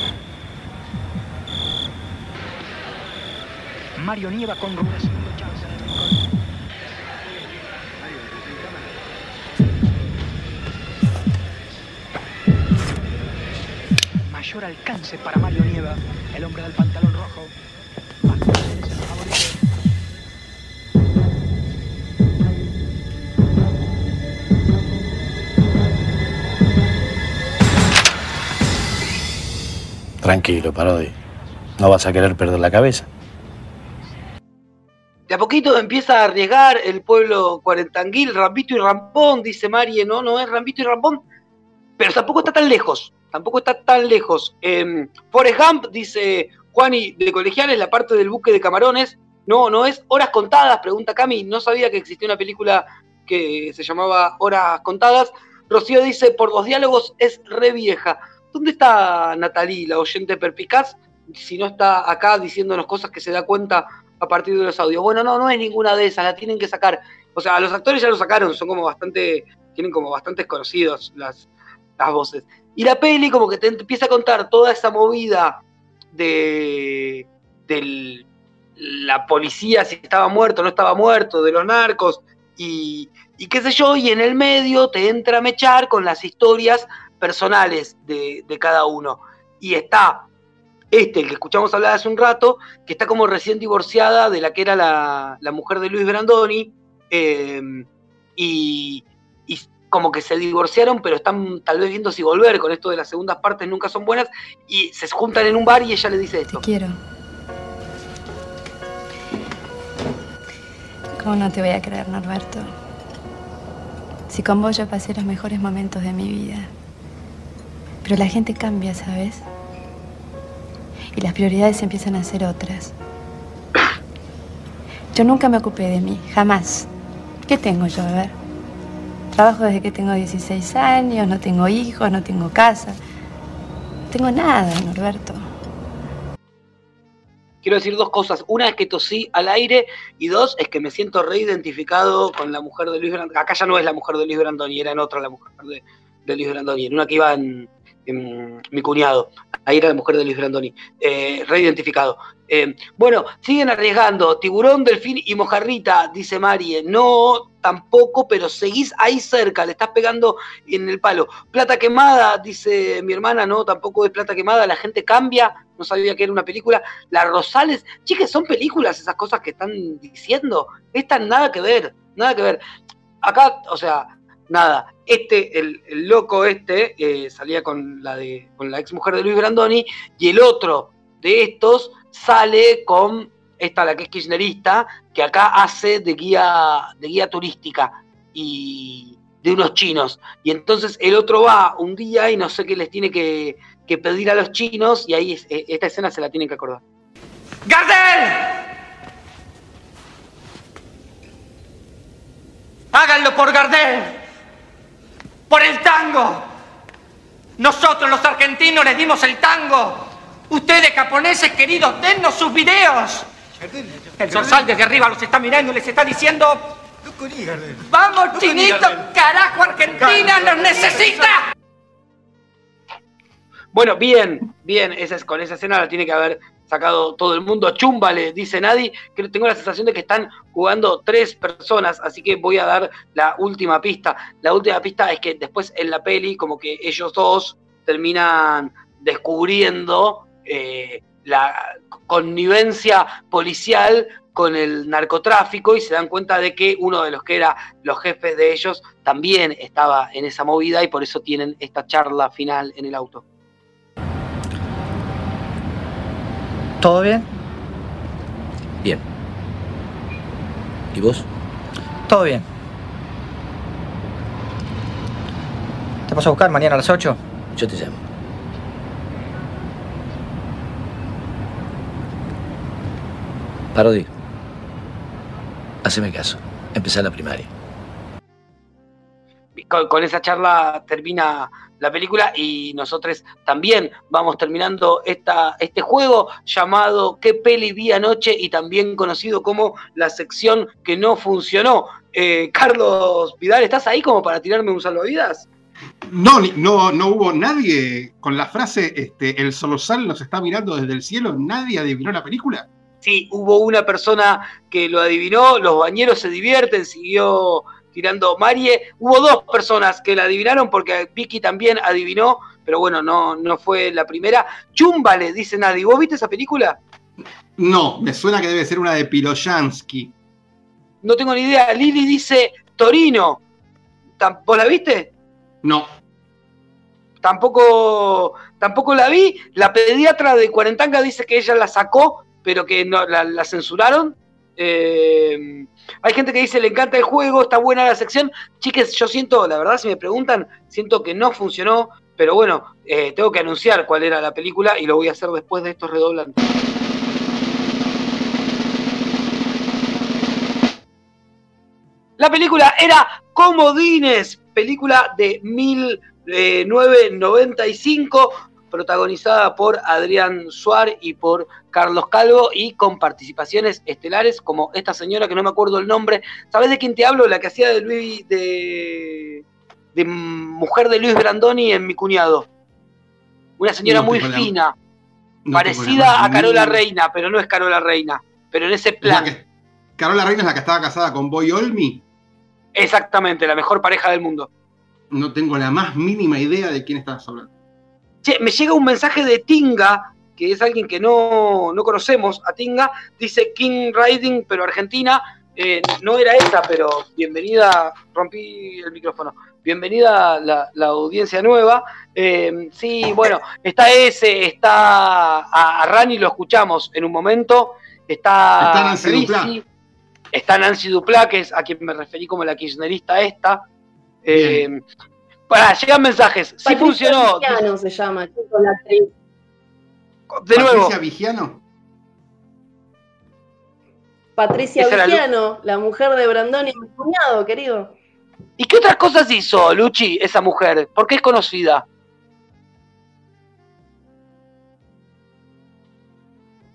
Mario Nieva con Rubén Mayor alcance para Mario Nieva, el hombre del pantalón rojo. Martínez es el favorito. Tranquilo, Parodi. No vas a querer perder la cabeza. De a poquito empieza a arriesgar el pueblo cuarentanguil, Rambito y Rampón, dice Marie, no, no es Rambito y Rampón, pero tampoco está tan lejos, tampoco está tan lejos. Eh, Forrest dice Juani de Colegiales, la parte del buque de camarones, no, no es Horas Contadas, pregunta Cami, no sabía que existía una película que se llamaba Horas Contadas. Rocío dice, por dos diálogos es re vieja. ¿Dónde está Natalie, la oyente perpicaz? Si no está acá diciéndonos cosas que se da cuenta a partir de los audios. Bueno, no, no es ninguna de esas, la tienen que sacar. O sea, los actores ya lo sacaron, son como bastante, tienen como bastantes conocidos las, las voces. Y la peli como que te empieza a contar toda esa movida de, la policía, si estaba muerto o no estaba muerto, de los narcos, y, y qué sé yo, y en el medio te entra a mechar con las historias personales de, de cada uno. Y está este, el que escuchamos hablar hace un rato, que está como recién divorciada de la que era la, la mujer de Luis Brandoni, eh, y, y como que se divorciaron, pero están tal vez viendo si volver con esto de las segundas partes nunca son buenas, y se juntan en un bar y ella le dice esto. Quiero. ¿Cómo no te voy a creer, Norberto? Si con vos yo pasé los mejores momentos de mi vida. Pero la gente cambia, ¿sabes? Y las prioridades empiezan a ser otras. Yo nunca me ocupé de mí, jamás. ¿Qué tengo yo? A ver. Trabajo desde que tengo 16 años, no tengo hijos, no tengo casa. No tengo nada, Norberto. Quiero decir dos cosas. Una es que tosí al aire y dos es que me siento reidentificado con la mujer de Luis Brandoni. Acá ya no es la mujer de Luis Brandoni, era en otra la mujer de, de Luis Brandoni, en una que iba en, en mi cuñado. Ahí era la mujer de Luis Brandoni. Eh, reidentificado. Eh, bueno, siguen arriesgando. Tiburón, delfín y mojarrita, dice Marie. No, tampoco, pero seguís ahí cerca, le estás pegando en el palo. Plata quemada, dice mi hermana, no, tampoco es plata quemada, la gente cambia, no sabía que era una película. La Rosales, chicas, son películas esas cosas que están diciendo. Estas nada que ver, nada que ver. Acá, o sea, nada, este, el, el loco este, eh, salía con la, de, con la ex mujer de Luis Brandoni, y el otro de estos sale con esta, la que es kirchnerista, que acá hace de guía, de guía turística y de unos chinos. Y entonces el otro va un día y no sé qué les tiene que, que pedir a los chinos, y ahí eh, esta escena se la tienen que acordar. ¡Gardel! Háganlo por Gardel. Por el tango. Nosotros los argentinos les dimos el tango. Ustedes japoneses queridos, dennos sus videos. El zorzal desde arriba los está mirando y les está diciendo... Vamos, chinito, carajo, Argentina nos necesita. Bueno, bien, bien, esa es, con esa escena la tiene que haber sacado todo el mundo. Chúmbale, dice Nadie, que tengo la sensación de que están jugando tres personas, así que voy a dar la última pista. La última pista es que después en la peli, como que ellos dos terminan descubriendo eh, la connivencia policial con el narcotráfico y se dan cuenta de que uno de los que era los jefes de ellos también estaba en esa movida y por eso tienen esta charla final en el auto. ¿Todo bien? Bien. ¿Y vos? Todo bien. ¿Te vas a buscar mañana a las 8? Yo te llamo. Parodi. Haceme caso. Empezá la primaria. con, con esa charla termina la película y nosotros también vamos terminando esta, este juego llamado ¿Qué peli vi anoche? y también conocido como la sección que no funcionó. Eh, Carlos Vidal, ¿estás ahí como para tirarme un salvavidas? No, ni- no, no hubo nadie con la frase este, el solosal nos está mirando desde el cielo, nadie adivinó la película. Sí, hubo una persona que lo adivinó, los bañeros se divierten, siguió tirando Marie. Hubo dos personas que la adivinaron porque Vicky también adivinó, pero bueno, no, no fue la primera. Chumbale, dice Nadie. ¿Vos viste esa película? No, me suena que debe ser una de Piroyansky. No tengo ni idea. Lili dice Torino. ¿Tam- ¿Vos la viste? No. Tampoco, tampoco la vi. La pediatra de Cuarentanga dice que ella la sacó, pero que no, la, censuraron. Eh, hay gente que dice le encanta el juego, está buena la sección. Chiques, yo siento, la verdad, si me preguntan, siento que no funcionó. Pero bueno, eh, tengo que anunciar cuál era la película y lo voy a hacer después de estos redoblantes. La película era Comodines, película de 1995, protagonizada por Adrián Suárez y por Carlos Calvo y con participaciones estelares como esta señora que no me acuerdo el nombre. ¿Sabes de quién te hablo? La que hacía de Luis de, de mujer de Luis Brandoni en Mi cuñado. Una señora No muy la- fina, no parecida a Carola Reina, pero no es Carola Reina, pero en ese Es la plan. que- Carola Reina es la que estaba casada con Boy Olmi. Exactamente, la mejor pareja del mundo. No tengo la más mínima idea de quién estás hablando. Che, me llega un mensaje de Tinga, que es alguien que no, no conocemos, a Tinga, dice King Riding, pero Argentina, eh, no era esa, pero bienvenida, rompí el micrófono, bienvenida la, la audiencia nueva. Eh, sí, bueno, está ese, está a, a Rani, lo escuchamos en un momento, está, Está Nancy Duplá. está Nancy Duplá, que es a quien me referí como la kirchnerista esta. Eh, para, llegan mensajes, sí Patricia funcionó. Vigiano se llama, chicos, la actriz. De nuevo. Patricia Vigiano. Patricia Vigiano, la mujer de Brandoni, mi cuñado, querido. ¿Y qué otras cosas hizo Luchi, esa mujer? ¿Por qué es conocida?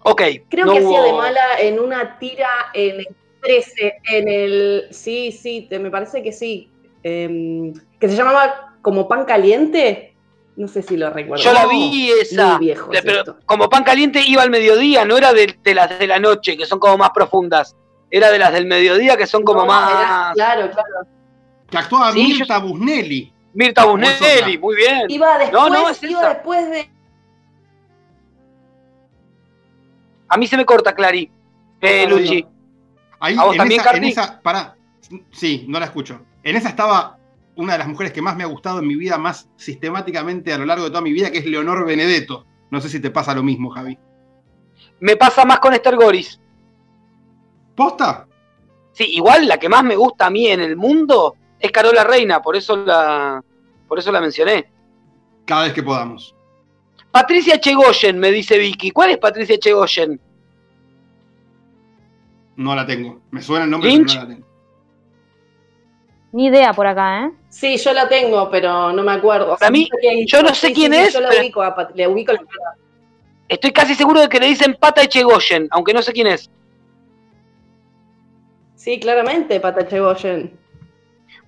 Ok. Creo no que hacía de hubo- mala en una tira en el 13, en el. Sí, sí, te- me parece que sí. Em, que se llamaba como pan caliente. No sé si lo recuerdo. Yo la vi esa. Muy viejo. pero como pan caliente iba al mediodía, no era de, de las de la noche, que son como más profundas. Era de las del mediodía, que son como No, más. era- claro, claro. Que actuaba Sí, Mirta Busnelli. Mirta ¿Cómo es Busnelli, muy bien. Iba después, No, no, es iba después de. A mí se me corta, Clary. Eh, Luchi. Ahí, ¿A vos en también, esa, en esa- pará. Sí, no la escucho. En esa estaba una de las mujeres que más me ha gustado en mi vida, más sistemáticamente a lo largo de toda mi vida, que es Leonor Benedetto. No sé si te pasa lo mismo, Javi. Me pasa más con Esther Goris. ¿Posta? Sí, igual la que más me gusta a mí en el mundo es Carola Reina, por eso la, por eso la mencioné. Cada vez que podamos. Patricia Chegoyen, me dice Vicky. ¿Cuál es Patricia Chegoyen? No la tengo. Me suena el nombre, pero no la tengo. Ni idea por acá, ¿eh? Sí, yo la tengo, pero no me acuerdo. Para mí, yo no sé quién es, Yo la pero- ubico, a le ubico la cara. Estoy casi seguro de que le dicen Pata Chegoyen, aunque no sé quién es. Sí, claramente, Pata Chegoyen.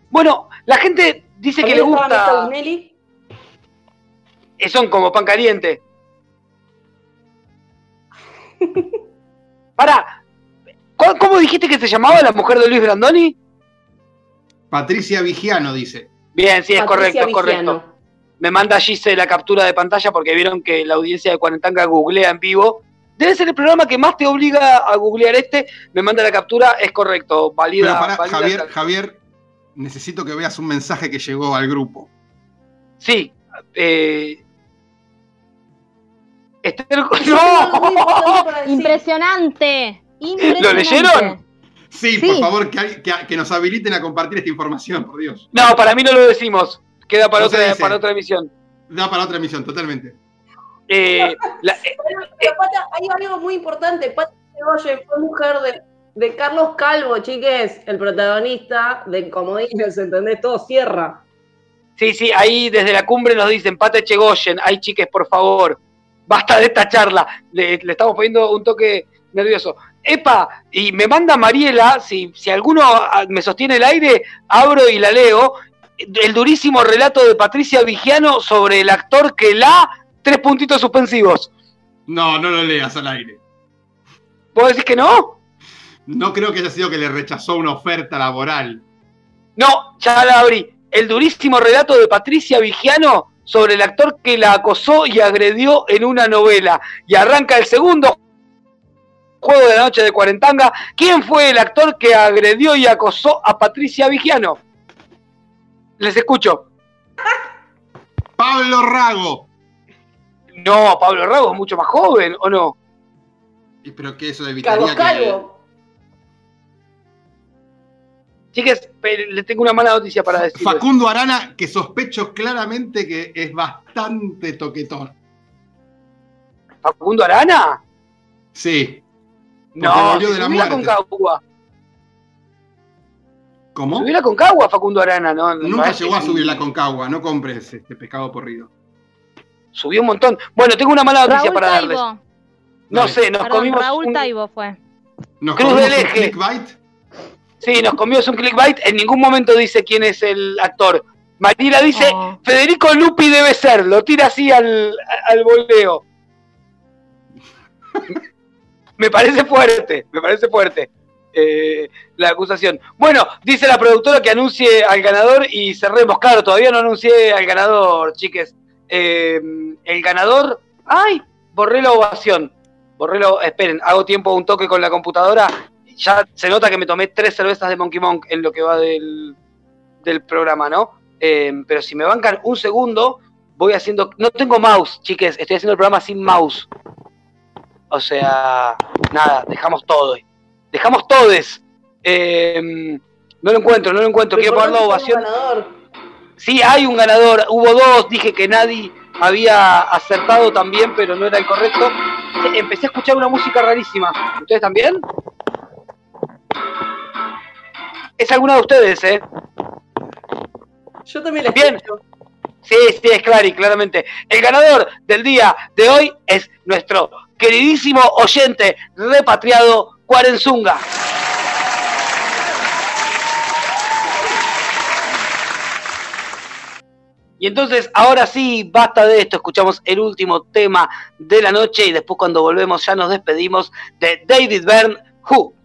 Bueno, la gente dice que le ¿También estaba Mirta gusta. Busnelli? eh, Son como pan caliente. Para, ¿cómo dijiste que se llamaba la mujer de Luis Brandoni? Patricia Vigiano dice. Bien, sí, es Patricia correcto, es correcto. Me manda Gise la captura de pantalla porque vieron que la audiencia de Cuarentanga googlea en vivo. Debe ser el programa que más te obliga a googlear este. Me manda la captura, es correcto, Pero valida. pará, valida Javier, Javier, necesito que veas un mensaje que llegó al grupo. Sí. Eh... Esther- ¡No! Impresionante. Impresionante. ¿Lo leyeron? Sí, Sí. por favor, que, hay- que- que nos habiliten a compartir esta información, por Dios. No, para mí no lo decimos. Queda para, No otra, para otra emisión. Da para otra emisión, totalmente. Eh, la- eh, Pero, pero, Pata, hay algo muy importante. Pata Chegoyen fue mujer de, de Carlos Calvo, chiques, el protagonista de Comodines, ¿entendés? Todo cierra. sí, sí, ahí desde la cumbre nos dicen, Pata Chegoyen, ay chiques, por favor, basta de esta charla. Le, le estamos poniendo un toque nervioso. Epa, y me manda Mariela, si, si alguno ah, me sostiene el aire, abro y la leo. El durísimo relato de Patricia Vigiano sobre el actor que la. Tres puntitos suspensivos. No, no lo leas al aire. ¿Vos decís que no? No creo que haya sido que le rechazó una oferta laboral. No, ya la abrí. El durísimo relato de Patricia Vigiano sobre el actor que la acosó y agredió en una novela. Y arranca el segundo juego de la noche de Cuarentanga. ¿Quién fue el actor que agredió y acosó a Patricia Vigiano? Les escucho. Pablo Rago. No, Pablo Rago es mucho más joven, ¿o no? Y pero que eso evitaría Carlos que. Calvo. Chicas, pero le tengo una mala noticia para decir. Facundo Arana, que sospecho claramente que es bastante toquetón. ¿Facundo Arana? Sí. No, de la subiera muerte. con Cagua. ¿Cómo? Subiera con Cagua Facundo Arana, ¿no? Nunca llegó a subir la concagua, no compres este pescado porrido. Subió un montón. Bueno, tengo una mala noticia Raúl para darles. Taibo. No sé, nos Perdón, comimos Raúl un- Taibo fue. ¿Nos Cruz comimos del un Eje. clickbait? Sí, nos comimos un clickbait. En ningún momento dice quién es el actor. Marila dice, Oh. Federico Lupi debe ser. Lo tira así al, al voleo. me parece fuerte, me parece fuerte eh, la acusación. Bueno, dice la productora que anuncie al ganador y cerremos. Claro, todavía no anuncié al ganador, chiques. Eh, el ganador... ¡Ay! Borré la ovación. Borré la... Esperen, hago tiempo un toque con la computadora. Ya se nota que me tomé tres cervezas de Monkey Monk en lo que va del, del programa, ¿no? Eh, pero si me bancan un segundo, voy haciendo... No tengo mouse, chiques. Estoy haciendo el programa sin mouse. O sea, nada, dejamos todo. Dejamos todes. Eh, no lo encuentro, no lo encuentro. Quiero poner la ovación. Sí, hay un ganador. Hubo dos. Dije que nadie había acertado también, pero no era el correcto. Empecé a escuchar una música rarísima. ¿Ustedes también? Es alguna de ustedes, ¿eh? Yo también la Bien. escucho. Sí, sí, es claro, claramente. El ganador del día de hoy es nuestro queridísimo oyente repatriado Cuarenzunga. Y entonces, ahora sí, basta de esto. Escuchamos el último tema de la noche y después cuando volvemos ya nos despedimos de David Byrne, Who.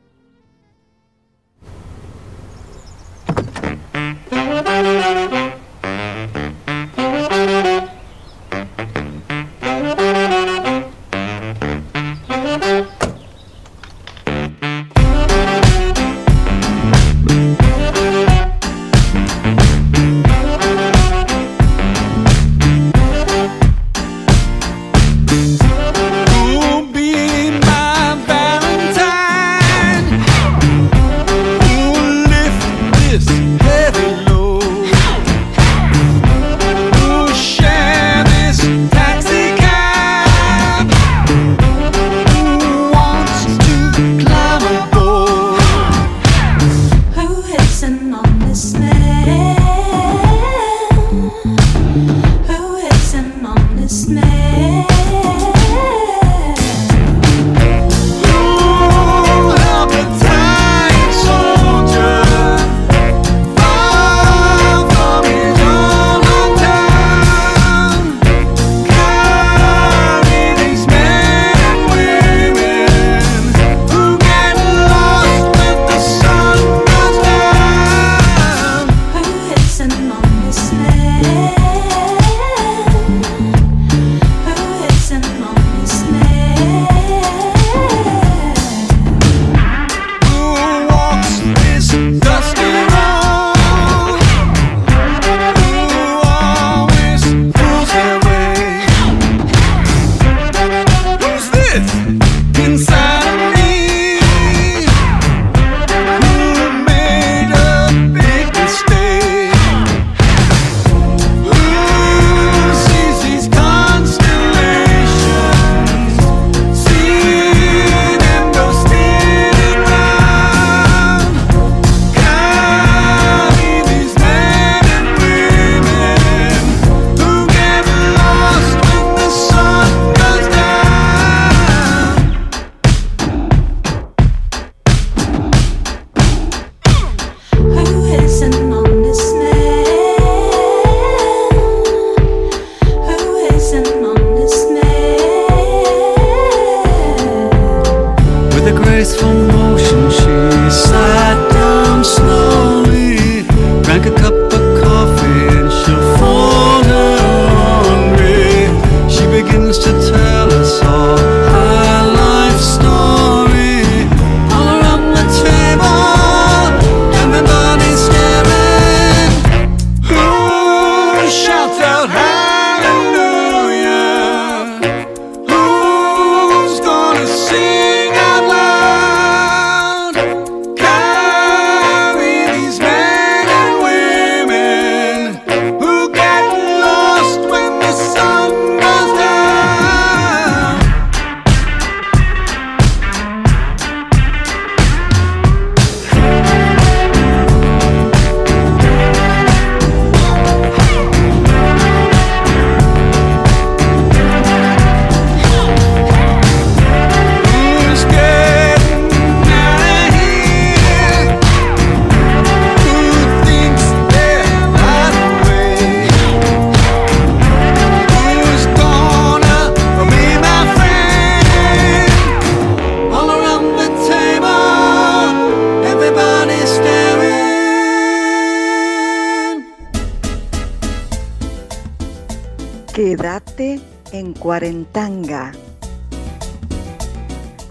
Cuarentanga.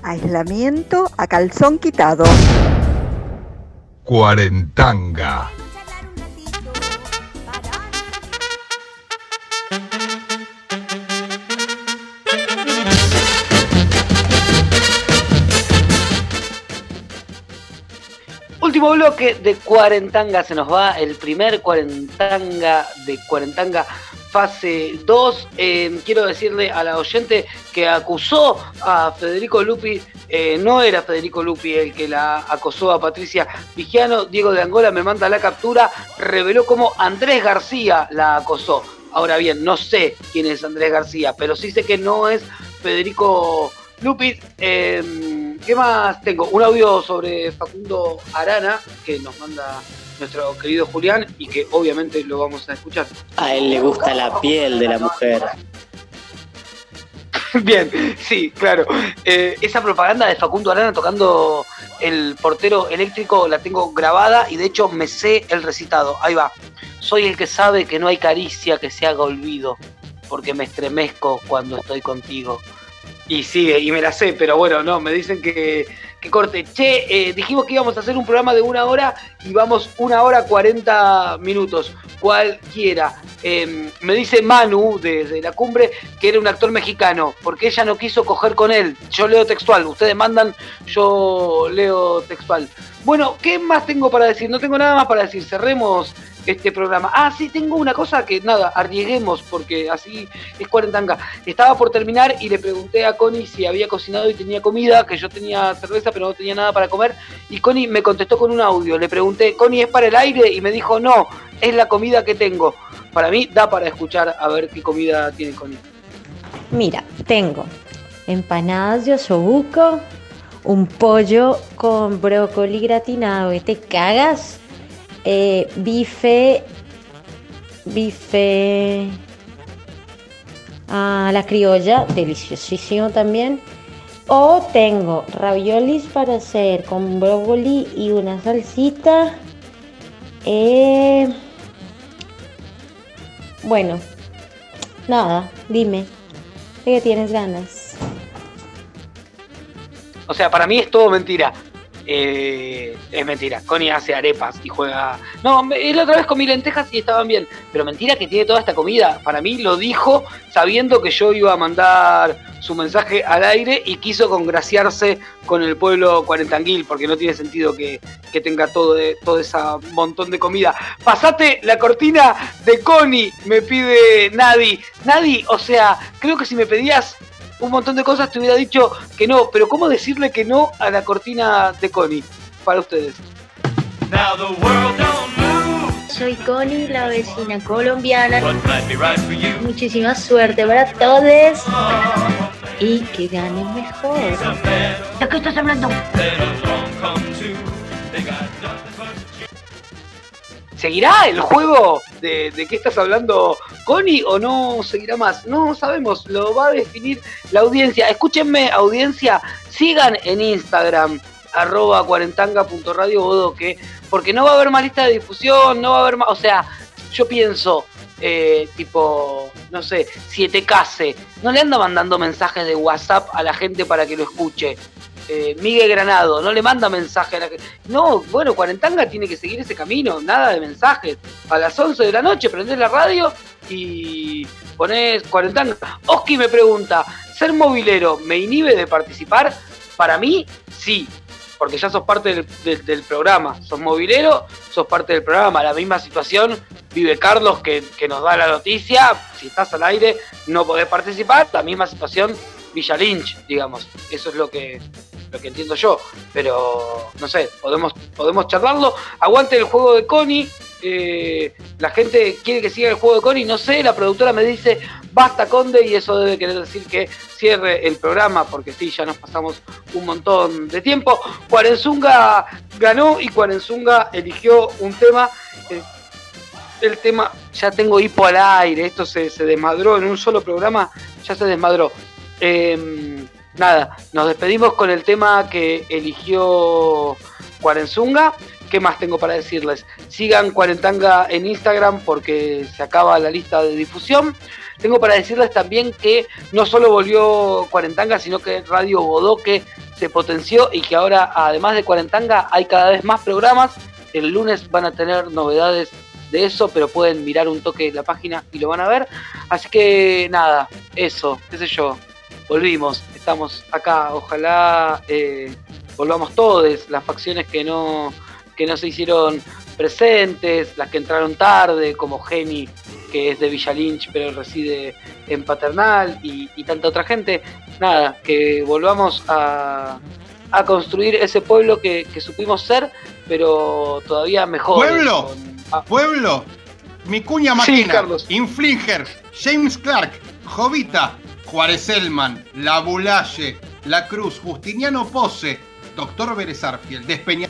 Aislamiento a calzón quitado. Cuarentanga. Último bloque de Cuarentanga, se nos va el primer Cuarentanga de Cuarentanga fase 2. Eh, quiero decirle a la oyente que acusó a Federico Lupi, eh, no era Federico Lupi el que la acosó a Patricia Vigiano, Diego de Angola me manda la captura, reveló cómo Andrés García la acosó. Ahora bien, no sé quién es Andrés García, pero sí sé que no es Federico Lupi. Eh, ¿Qué más tengo? Un audio sobre Facundo Arana que nos manda nuestro querido Julián y que obviamente lo vamos a escuchar. A él le gusta la piel de la mujer. Bien, sí, claro. Eh, esa propaganda de Facundo Arana tocando el portero eléctrico la tengo grabada y de hecho me sé el recitado. Ahí va. Soy el que sabe que no hay caricia que se haga olvido, porque me estremezco cuando estoy contigo. Y sigue, y me la sé, pero bueno, no, me dicen que, corte. Che, eh, dijimos que íbamos a hacer un programa de una hora y vamos una hora 40 minutos, cualquiera. Eh, me dice Manu desde la cumbre que era un actor mexicano, porque ella no quiso coger con él. Yo leo textual, ustedes mandan, yo leo textual. Bueno, ¿qué más tengo para decir? No tengo nada más para decir, cerremos este programa. Ah, sí, tengo una cosa que nada, arriesguemos, porque así es cuarentanga. Estaba por terminar y le pregunté a Connie si había cocinado y tenía comida, que yo tenía cerveza pero no tenía nada para comer, y Connie me contestó con un audio. Le pregunté, Connie, ¿es para el aire? Y me dijo, no, es la comida que tengo. Para mí da para escuchar a ver qué comida tiene Connie. Mira, tengo empanadas de osobuco, un pollo con brócoli gratinado, que te cagas, eh, bife, bife a la criolla, deliciosísimo también. O tengo raviolis para hacer con brócoli y una salsita. Eh, bueno, nada, dime, ¿de qué tienes ganas? O sea, para mí es todo mentira. Eh, es mentira. Connie hace arepas y juega. No, la otra vez comí lentejas y estaban bien. Pero mentira que tiene toda esta comida. Para mí lo dijo sabiendo que yo iba a mandar su mensaje al aire y quiso congraciarse con el pueblo cuarentanguil, porque no tiene sentido que, que tenga todo, de, todo ese montón de comida. Pasate la cortina de Connie, me pide Nadi. Nadi, o sea, creo que si me pedías un montón de cosas te hubiera dicho que no, pero ¿cómo decirle que no a la cortina de Connie? Para ustedes. Soy Connie, la vecina colombiana. Muchísima suerte para todos. Y que ganen mejor. ¿De qué estás hablando? ¿Seguirá el juego de, qué estás hablando, Connie, o no seguirá más? No sabemos, lo va a definir la audiencia. Escúchenme, audiencia, sigan en Instagram, arroba porque no va a haber más lista de difusión, no va a haber más, o sea, yo pienso, eh, tipo, no sé, siete case, no le anda mandando mensajes de WhatsApp a la gente para que lo escuche. Eh, Miguel Granado, no le manda mensaje a la que. No, bueno, Cuarentanga tiene que seguir ese camino, nada de mensajes. A las 11 de la noche prendés la radio y ponés Cuarentanga. Oski me pregunta: ¿ser movilero me inhibe de participar? Para mí, sí, porque ya sos parte del, programa. Sos movilero, sos parte del programa. La misma situación vive Carlos que, que nos da la noticia. Si estás al aire, no podés participar. La misma situación Villa Lynch, digamos. Eso es lo que, lo que entiendo yo. Pero, no sé, podemos, podemos charlarlo. Aguante el juego de Connie. eh, la gente quiere que siga el juego de Connie. No sé, la productora me dice, basta Conde, y eso debe querer decir que cierre el programa, porque sí, ya nos pasamos un montón de tiempo. Cuarenzunga ganó y Cuarenzunga eligió un tema. eh, el tema, ya tengo hipo al aire, esto se, se desmadró en un solo programa, ya se desmadró. Eh, nada, nos despedimos con el tema que eligió Cuarenzunga. ¿Qué más tengo para decirles? Sigan Cuarentanga en Instagram porque se acaba la lista de difusión. tengo para decirles también que no solo volvió Cuarentanga, sino que Radio Bodoque se potenció y que ahora, además de Cuarentanga, hay cada vez más programas. El lunes van a tener novedades de eso, pero pueden mirar un toque la página y lo van a ver. Así que nada, eso, qué sé yo, volvimos, estamos acá, ojalá eh, volvamos todos, las facciones que no, que no se hicieron presentes, las que entraron tarde, como Geni, que es de Villa Lynch, pero reside en Paternal, y, y tanta otra gente. Nada, que volvamos a, a construir ese pueblo que, que supimos ser, pero todavía mejor. ¡Pueblo! ¡Pueblo! Mi cuña Sí, máquina, Carlos. Inflinger, James Clark, Jovita, Juárez Elman, La Bulalle, La Cruz, Justiniano Pose, Doctor Berezarfiel, Despeña.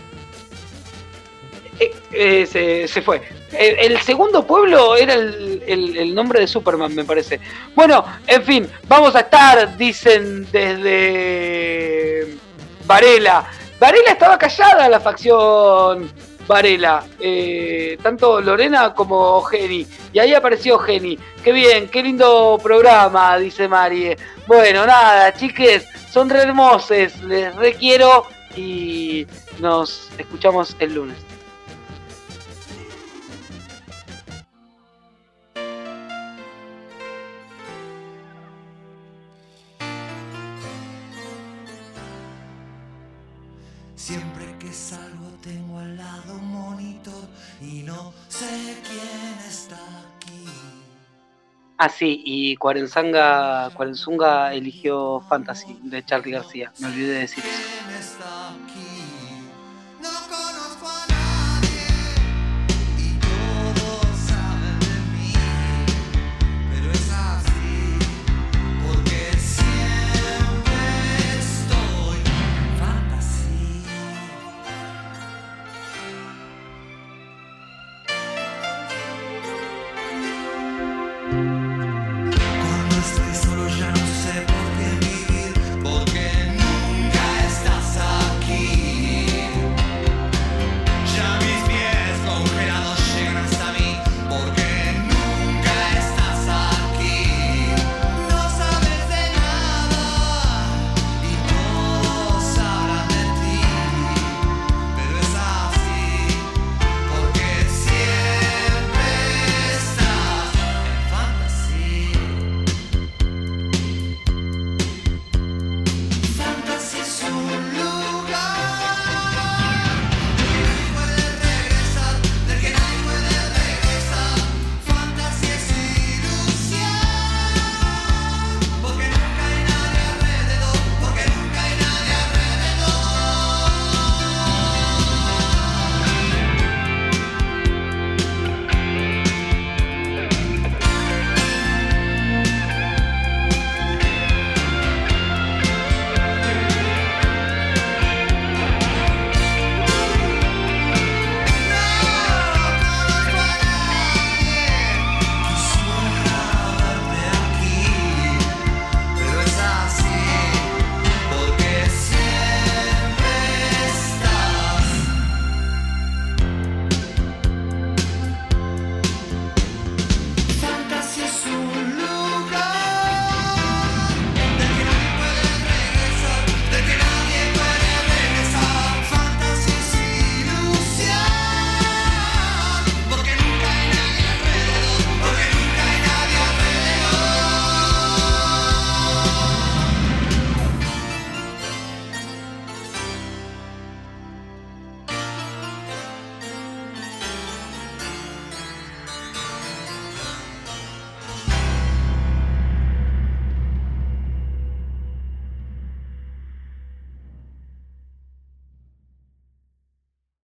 Eh, se, se fue. El, el segundo pueblo era el, el- el nombre de Superman, me parece. Bueno, en fin, vamos a estar, dicen desde Varela. Varela estaba callada la facción Varela. eh, tanto Lorena como Geni. Y ahí apareció Geni. Qué bien, qué lindo programa, dice Marie. Bueno, nada, chiques, son re hermosos, les requiero y nos escuchamos el lunes. Ah, sí, y Cuarenzanga, Cuarenzunga eligió Fantasy de Charlie García. Me olvidé de decir eso. ¿Quién está